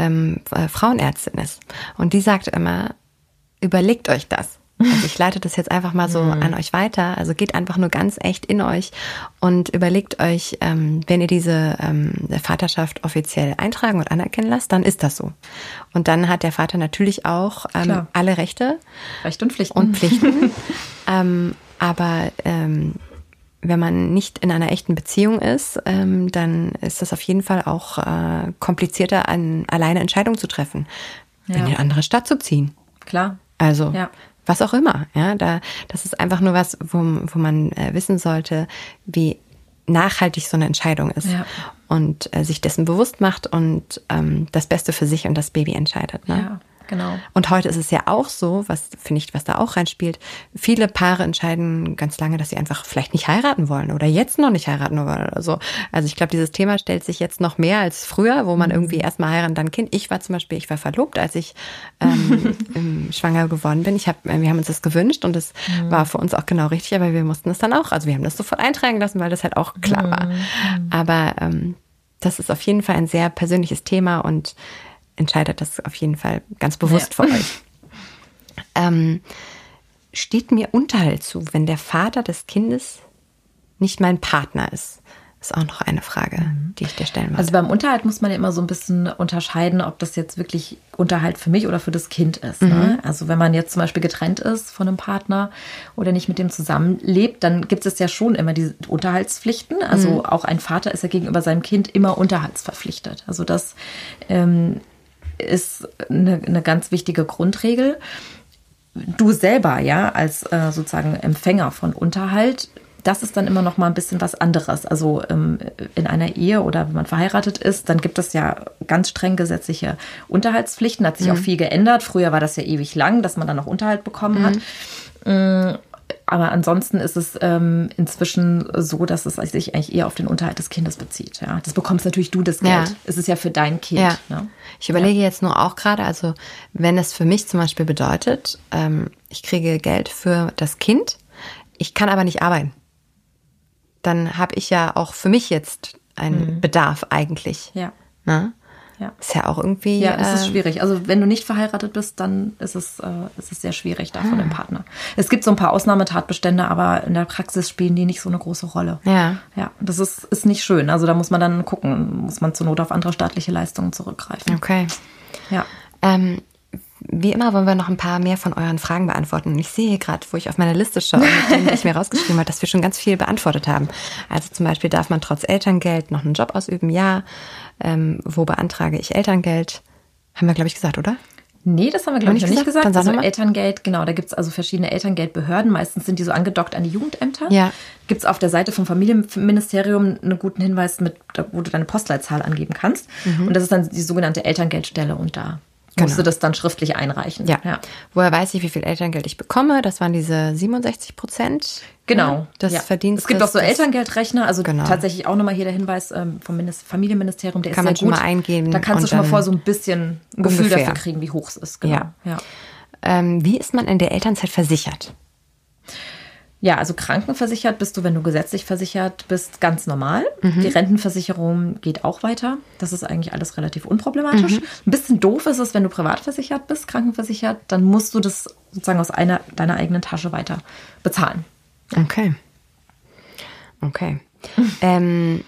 ähm, äh, Frauenärztin ist. Und die sagt immer, überlegt euch das. Also ich leite das jetzt einfach mal so mhm. an euch weiter. Also geht einfach nur ganz echt in euch und überlegt euch, ähm, wenn ihr diese ähm, Vaterschaft offiziell eintragen und anerkennen lasst, dann ist das so. Und dann hat der Vater natürlich auch ähm, alle Rechte. Rechte und Pflichten. Und Pflichten. ähm, aber ähm, wenn man nicht in einer echten Beziehung ist, ähm, dann ist das auf jeden Fall auch äh, komplizierter, an, alleine Entscheidungen zu treffen, ja. in eine andere Stadt zu ziehen. Klar. Also ja. was auch immer. Ja, da das ist einfach nur was, wo, wo man äh, wissen sollte, wie nachhaltig so eine Entscheidung ist ja. und äh, sich dessen bewusst macht und ähm, das Beste für sich und das Baby entscheidet. Ne? Ja. Genau. Und heute ist es ja auch so, was finde ich, was da auch reinspielt. Viele Paare entscheiden ganz lange, dass sie einfach vielleicht nicht heiraten wollen oder jetzt noch nicht heiraten wollen oder so. Also ich glaube, dieses Thema stellt sich jetzt noch mehr als früher, wo man mhm. irgendwie erstmal heiraten, dann Kind. Ich war zum Beispiel, ich war verlobt, als ich ähm, schwanger geworden bin. Ich hab, wir haben uns das gewünscht und es mhm. war für uns auch genau richtig, aber wir mussten es dann auch. Also wir haben das sofort eintragen lassen, weil das halt auch klar war. Mhm. Aber ähm, das ist auf jeden Fall ein sehr persönliches Thema und entscheidet das auf jeden Fall ganz bewusst ja. für euch. Ähm, steht mir Unterhalt zu, wenn der Vater des Kindes nicht mein Partner ist? Ist auch noch eine Frage, mhm. die ich dir stellen muss. Also beim Unterhalt muss man ja immer so ein bisschen unterscheiden, ob das jetzt wirklich Unterhalt für mich oder für das Kind ist. Ne? Mhm. Ne? Also wenn man jetzt zum Beispiel getrennt ist von einem Partner oder nicht mit dem zusammenlebt, dann gibt es ja schon immer diese Unterhaltspflichten. Also mhm. auch ein Vater ist ja gegenüber seinem Kind immer unterhaltsverpflichtet. Also das ähm, ist eine, eine ganz wichtige Grundregel. Du selber, ja, als äh, sozusagen Empfänger von Unterhalt, das ist dann immer noch mal ein bisschen was anderes. Also ähm, in einer Ehe oder wenn man verheiratet ist, dann gibt es ja ganz streng gesetzliche Unterhaltspflichten. Hat sich mhm. auch viel geändert. Früher war das ja ewig lang, dass man dann noch Unterhalt bekommen mhm. hat. Aber ansonsten ist es ähm, inzwischen so, dass es sich eigentlich eher auf den Unterhalt des Kindes bezieht. Ja, das bekommst natürlich du das Geld. Ja. Es ist ja für dein Kind. Ja. Ne? Ich überlege jetzt nur auch gerade, also wenn es für mich zum Beispiel bedeutet, ähm, ich kriege Geld für das Kind, ich kann aber nicht arbeiten, dann habe ich ja auch für mich jetzt einen mhm. Bedarf eigentlich. Ja. Ne? Ja. Ist ja auch irgendwie. Ja, es ist äh, schwierig. Also wenn du nicht verheiratet bist, dann ist es, äh, ist es sehr schwierig da von dem ah. Partner. Es gibt so ein paar Ausnahmetatbestände, aber in der Praxis spielen die nicht so eine große Rolle. Ja. Ja, das ist, ist nicht schön. Also da muss man dann gucken, muss man zur Not auf andere staatliche Leistungen zurückgreifen. Okay. Ja. Ähm, wie immer wollen wir noch ein paar mehr von euren Fragen beantworten. Ich sehe gerade, wo ich auf meiner Liste schaue, die ich mir rausgeschrieben habe, dass wir schon ganz viel beantwortet haben. Also zum Beispiel darf man trotz Elterngeld noch einen Job ausüben? Ja. Ähm, wo beantrage ich Elterngeld? Haben wir, glaube ich, gesagt, oder? Nee, das haben wir, glaube ich, noch nicht gesagt. Dann sag Also. Elterngeld, genau, da gibt es also verschiedene Elterngeldbehörden. Meistens sind die so angedockt an die Jugendämter. Ja. Gibt es auf der Seite vom Familienministerium einen guten Hinweis, mit, wo du deine Postleitzahl angeben kannst. Und das ist dann die sogenannte Elterngeldstelle und da musst Genau. du das dann schriftlich einreichen. Ja. ja. Woher weiß ich, wie viel Elterngeld ich bekomme? Das waren diese 67 Prozent. Genau. Des ja. Verdienstes. Es gibt auch so Elterngeldrechner, also Genau. tatsächlich auch nochmal hier der Hinweis ähm, vom Minis- Familienministerium, der Kann ist man sehr schon gut. mal eingeben Da kannst du schon mal vor so ein bisschen ein Gefühl ungefähr. dafür kriegen, wie hoch es ist. Genau. Ja. ja. Ähm, wie ist man in der Elternzeit versichert? Ja, also krankenversichert bist du, wenn du gesetzlich versichert bist, ganz normal. Mhm. Die Rentenversicherung geht auch weiter. Das ist eigentlich alles relativ unproblematisch. Mhm. Ein bisschen doof ist es, wenn du privat versichert bist, krankenversichert, dann musst du das sozusagen aus einer deiner eigenen Tasche weiter bezahlen. Okay. Okay. ähm,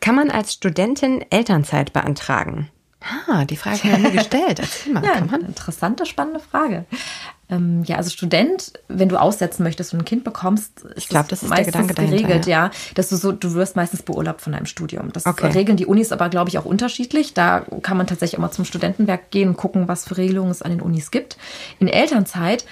kann man als Studentin Elternzeit beantragen? Ah, die Frage haben wir gestellt. Erzähl mal. Ja, interessante, spannende Frage. Ähm, ja, also Student, wenn du aussetzen möchtest und ein Kind bekommst, ist Ich glaub, das ist der meistens Gedanke dahinter, geregelt, ja. ja. dass du so, du wirst meistens beurlaubt von deinem Studium. Das Okay. regeln die Unis aber, glaube ich, auch unterschiedlich. Da kann man tatsächlich auch mal zum Studentenwerk gehen und gucken, was für Regelungen es an den Unis gibt. In Elternzeit,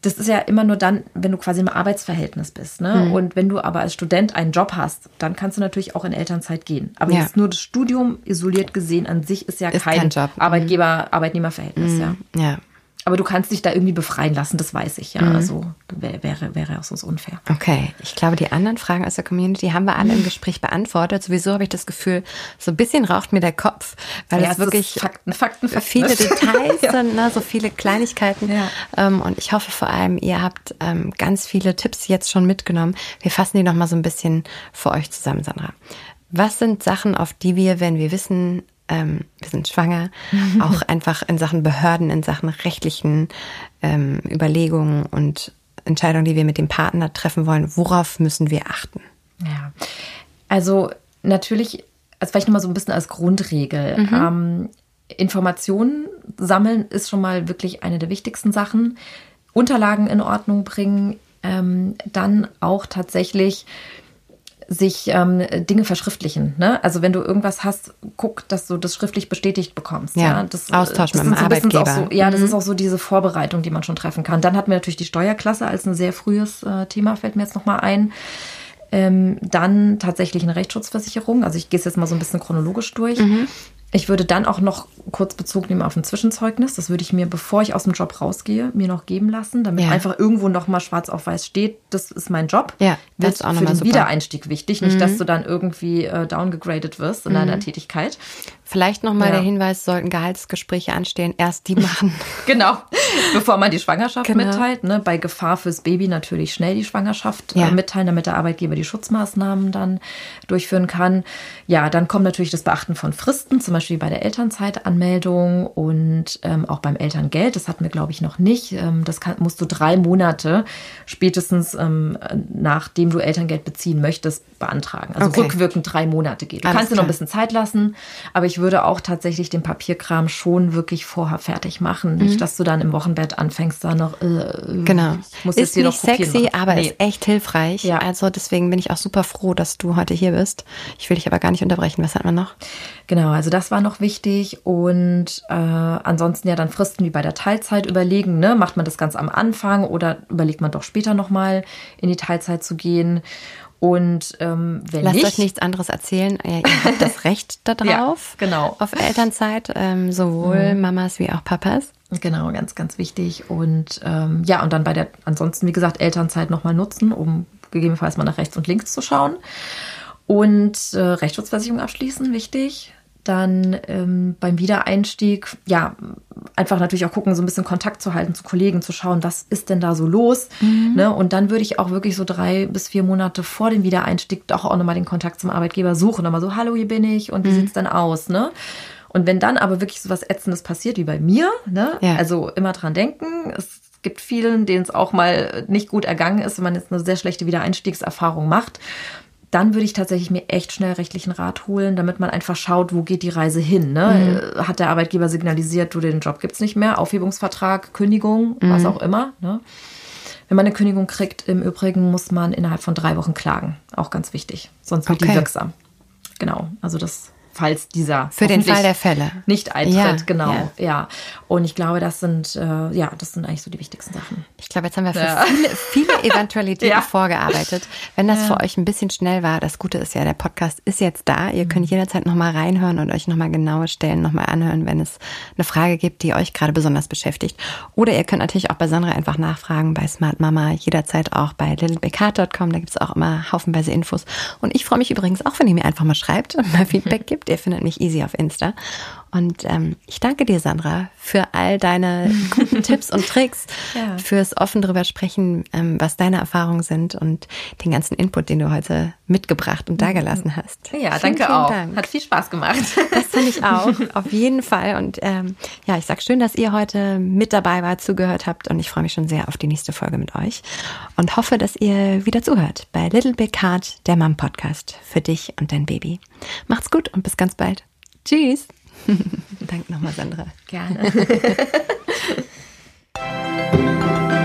das ist ja immer nur dann, wenn du quasi im Arbeitsverhältnis bist. Ne? Mhm. Und wenn du aber als Student einen Job hast, dann kannst du natürlich auch in Elternzeit gehen. Aber Ja. jetzt nur das Studium isoliert gesehen an sich ist ja Ist kein, kein Job. Mhm. Arbeitgeber-Arbeitnehmer-Verhältnis. Ja. Ja. Aber du kannst dich da irgendwie befreien lassen, das weiß ich ja. Mhm. Also wär, wäre, wäre auch sonst unfair. Okay, ich glaube, die anderen Fragen aus der Community haben wir alle im Gespräch beantwortet. Sowieso habe ich das Gefühl, so ein bisschen raucht mir der Kopf, weil Ja, es wirklich Fakten, Fakten, Fakten. viele Details sind, ne, so viele Kleinigkeiten. Ja. Ähm, und ich hoffe vor allem, ihr habt ähm, ganz viele Tipps jetzt schon mitgenommen. Wir fassen die noch mal so ein bisschen für euch zusammen, Sandra. Was sind Sachen, auf die wir, wenn wir wissen, ähm, wir sind schwanger, auch einfach in Sachen Behörden, in Sachen rechtlichen ähm, Überlegungen und Entscheidungen, die wir mit dem Partner treffen wollen, worauf müssen wir achten? Ja. Also natürlich, also vielleicht nochmal so ein bisschen als Grundregel. Mhm. Ähm, Informationen sammeln ist schon mal wirklich eine der wichtigsten Sachen. Unterlagen in Ordnung bringen, ähm, dann auch tatsächlich sich ähm, Dinge verschriftlichen. Ne? Also wenn du irgendwas hast, guck, dass du das schriftlich bestätigt bekommst. Ja, Ja, das, Austausch mit sind dem so Arbeitgeber. So, ja, Mhm. das ist auch so diese Vorbereitung, die man schon treffen kann. Dann hatten wir natürlich die Steuerklasse als ein sehr frühes äh, Thema, fällt mir jetzt nochmal ein. Ähm, dann tatsächlich eine Rechtsschutzversicherung. Also ich gehe es jetzt mal so ein bisschen chronologisch durch. Mhm. Ich würde dann auch noch kurz Bezug nehmen auf ein Zwischenzeugnis. Das würde ich mir, bevor ich aus dem Job rausgehe, mir noch geben lassen, damit Ja. einfach irgendwo noch mal schwarz auf weiß steht, das ist mein Job. Ja, das Wird ist auch für den super. Mhm. Wiedereinstieg wichtig. Nicht, dass du dann irgendwie äh, downgegradet wirst in deiner Tätigkeit. Vielleicht nochmal Ja. der Hinweis, sollten Gehaltsgespräche anstehen, erst die machen. Genau, bevor man die Schwangerschaft Genau. mitteilt. Ne? Bei Gefahr fürs Baby natürlich schnell die Schwangerschaft Ja. äh, mitteilen, damit der Arbeitgeber die Schutzmaßnahmen dann durchführen kann. Ja, dann kommt natürlich das Beachten von Fristen, zum Beispiel bei der Elternzeitanmeldung und ähm, auch beim Elterngeld. Das hatten wir, glaube ich, noch nicht. Ähm, das kann, musst du drei Monate spätestens ähm, nachdem du Elterngeld beziehen möchtest, beantragen. Also Okay. rückwirkend drei Monate geht. Du Alles kannst dir noch ein klar. bisschen Zeit lassen, aber ich würde auch tatsächlich den Papierkram schon wirklich vorher fertig machen. Nicht, dass du dann im Wochenbett anfängst, da noch. Äh, Genau. ich ist nicht sexy, machen. aber Nee. ist echt hilfreich. Ja. Also deswegen bin ich auch super froh, dass du heute hier bist. Ich will dich aber gar nicht unterbrechen. Was hat man noch? Genau, also das war noch wichtig. Und äh, ansonsten ja dann Fristen wie bei der Teilzeit überlegen. Ne? Macht man das ganz am Anfang oder überlegt man doch später nochmal in die Teilzeit zu gehen? Und ähm, wenn Lasst nicht, euch nichts anderes erzählen. Ihr, ihr habt das Recht darauf. Ja, genau. Auf Elternzeit, ähm, sowohl Mamas wie auch Papas. Genau, ganz, ganz wichtig. Und ähm, ja, und dann bei der, ansonsten, wie gesagt, Elternzeit nochmal nutzen, um gegebenenfalls mal nach rechts und links zu schauen. Und äh, Rechtsschutzversicherung abschließen, wichtig. Dann ähm, beim Wiedereinstieg, ja, einfach natürlich auch gucken, so ein bisschen Kontakt zu halten zu Kollegen, zu schauen, was ist denn da so los. Ne? Und dann würde ich auch wirklich so drei bis vier Monate vor dem Wiedereinstieg doch auch nochmal den Kontakt zum Arbeitgeber suchen. Nochmal so, hallo, hier bin ich und wie sieht's denn aus? Ne? Und wenn dann aber wirklich so was Ätzendes passiert wie bei mir, ne? Ja. also immer dran denken, es gibt vielen, denen es auch mal nicht gut ergangen ist, wenn man jetzt eine sehr schlechte Wiedereinstiegserfahrung macht, dann würde ich tatsächlich mir echt schnell rechtlichen Rat holen, damit man einfach schaut, wo geht die Reise hin. Ne? Mhm. Hat der Arbeitgeber signalisiert, du, den Job gibt's nicht mehr, Aufhebungsvertrag, Kündigung, was Mhm. auch immer. Ne? Wenn man eine Kündigung kriegt, im Übrigen muss man innerhalb von drei Wochen klagen. Auch ganz wichtig. Sonst wird Okay. die wirksam. Genau, also das falls dieser für den Fall der Fälle nicht eintritt, ja, genau, ja. ja. Und ich glaube, das sind äh, ja, das sind eigentlich so die wichtigsten Sachen. Ich glaube, jetzt haben wir für ja. viele, viele Eventualitäten vorgearbeitet. Wenn das für euch ein bisschen schnell war, das Gute ist ja, der Podcast ist jetzt da. Ihr könnt mhm. jederzeit nochmal reinhören und euch nochmal genaue Stellen nochmal anhören, wenn es eine Frage gibt, die euch gerade besonders beschäftigt. Oder ihr könnt natürlich auch bei Sandra einfach nachfragen, bei Smart Mama, jederzeit auch bei littlebigheart.com. Da gibt es auch immer haufenweise Infos. Und ich freue mich übrigens auch, wenn ihr mir einfach mal schreibt und mal Feedback gibt. Ihr findet mich easy auf Insta. Und ähm, ich danke dir, Sandra, für all deine guten Tipps und Tricks, ja. fürs offen drüber sprechen, ähm, was deine Erfahrungen sind und den ganzen Input, den du heute mitgebracht und dagelassen hast. Ja, vielen, danke vielen auch. Dank. Hat viel Spaß gemacht. Das fand ich auch, auf jeden Fall. Und ähm, ja, ich sag schön, dass ihr heute mit dabei wart, zugehört habt und ich freue mich schon sehr auf die nächste Folge mit euch und hoffe, dass ihr wieder zuhört bei Little Big Heart, der Mom Podcast für dich und dein Baby. Macht's gut und bis ganz bald. Tschüss. Danke nochmal, Sandra. Gerne.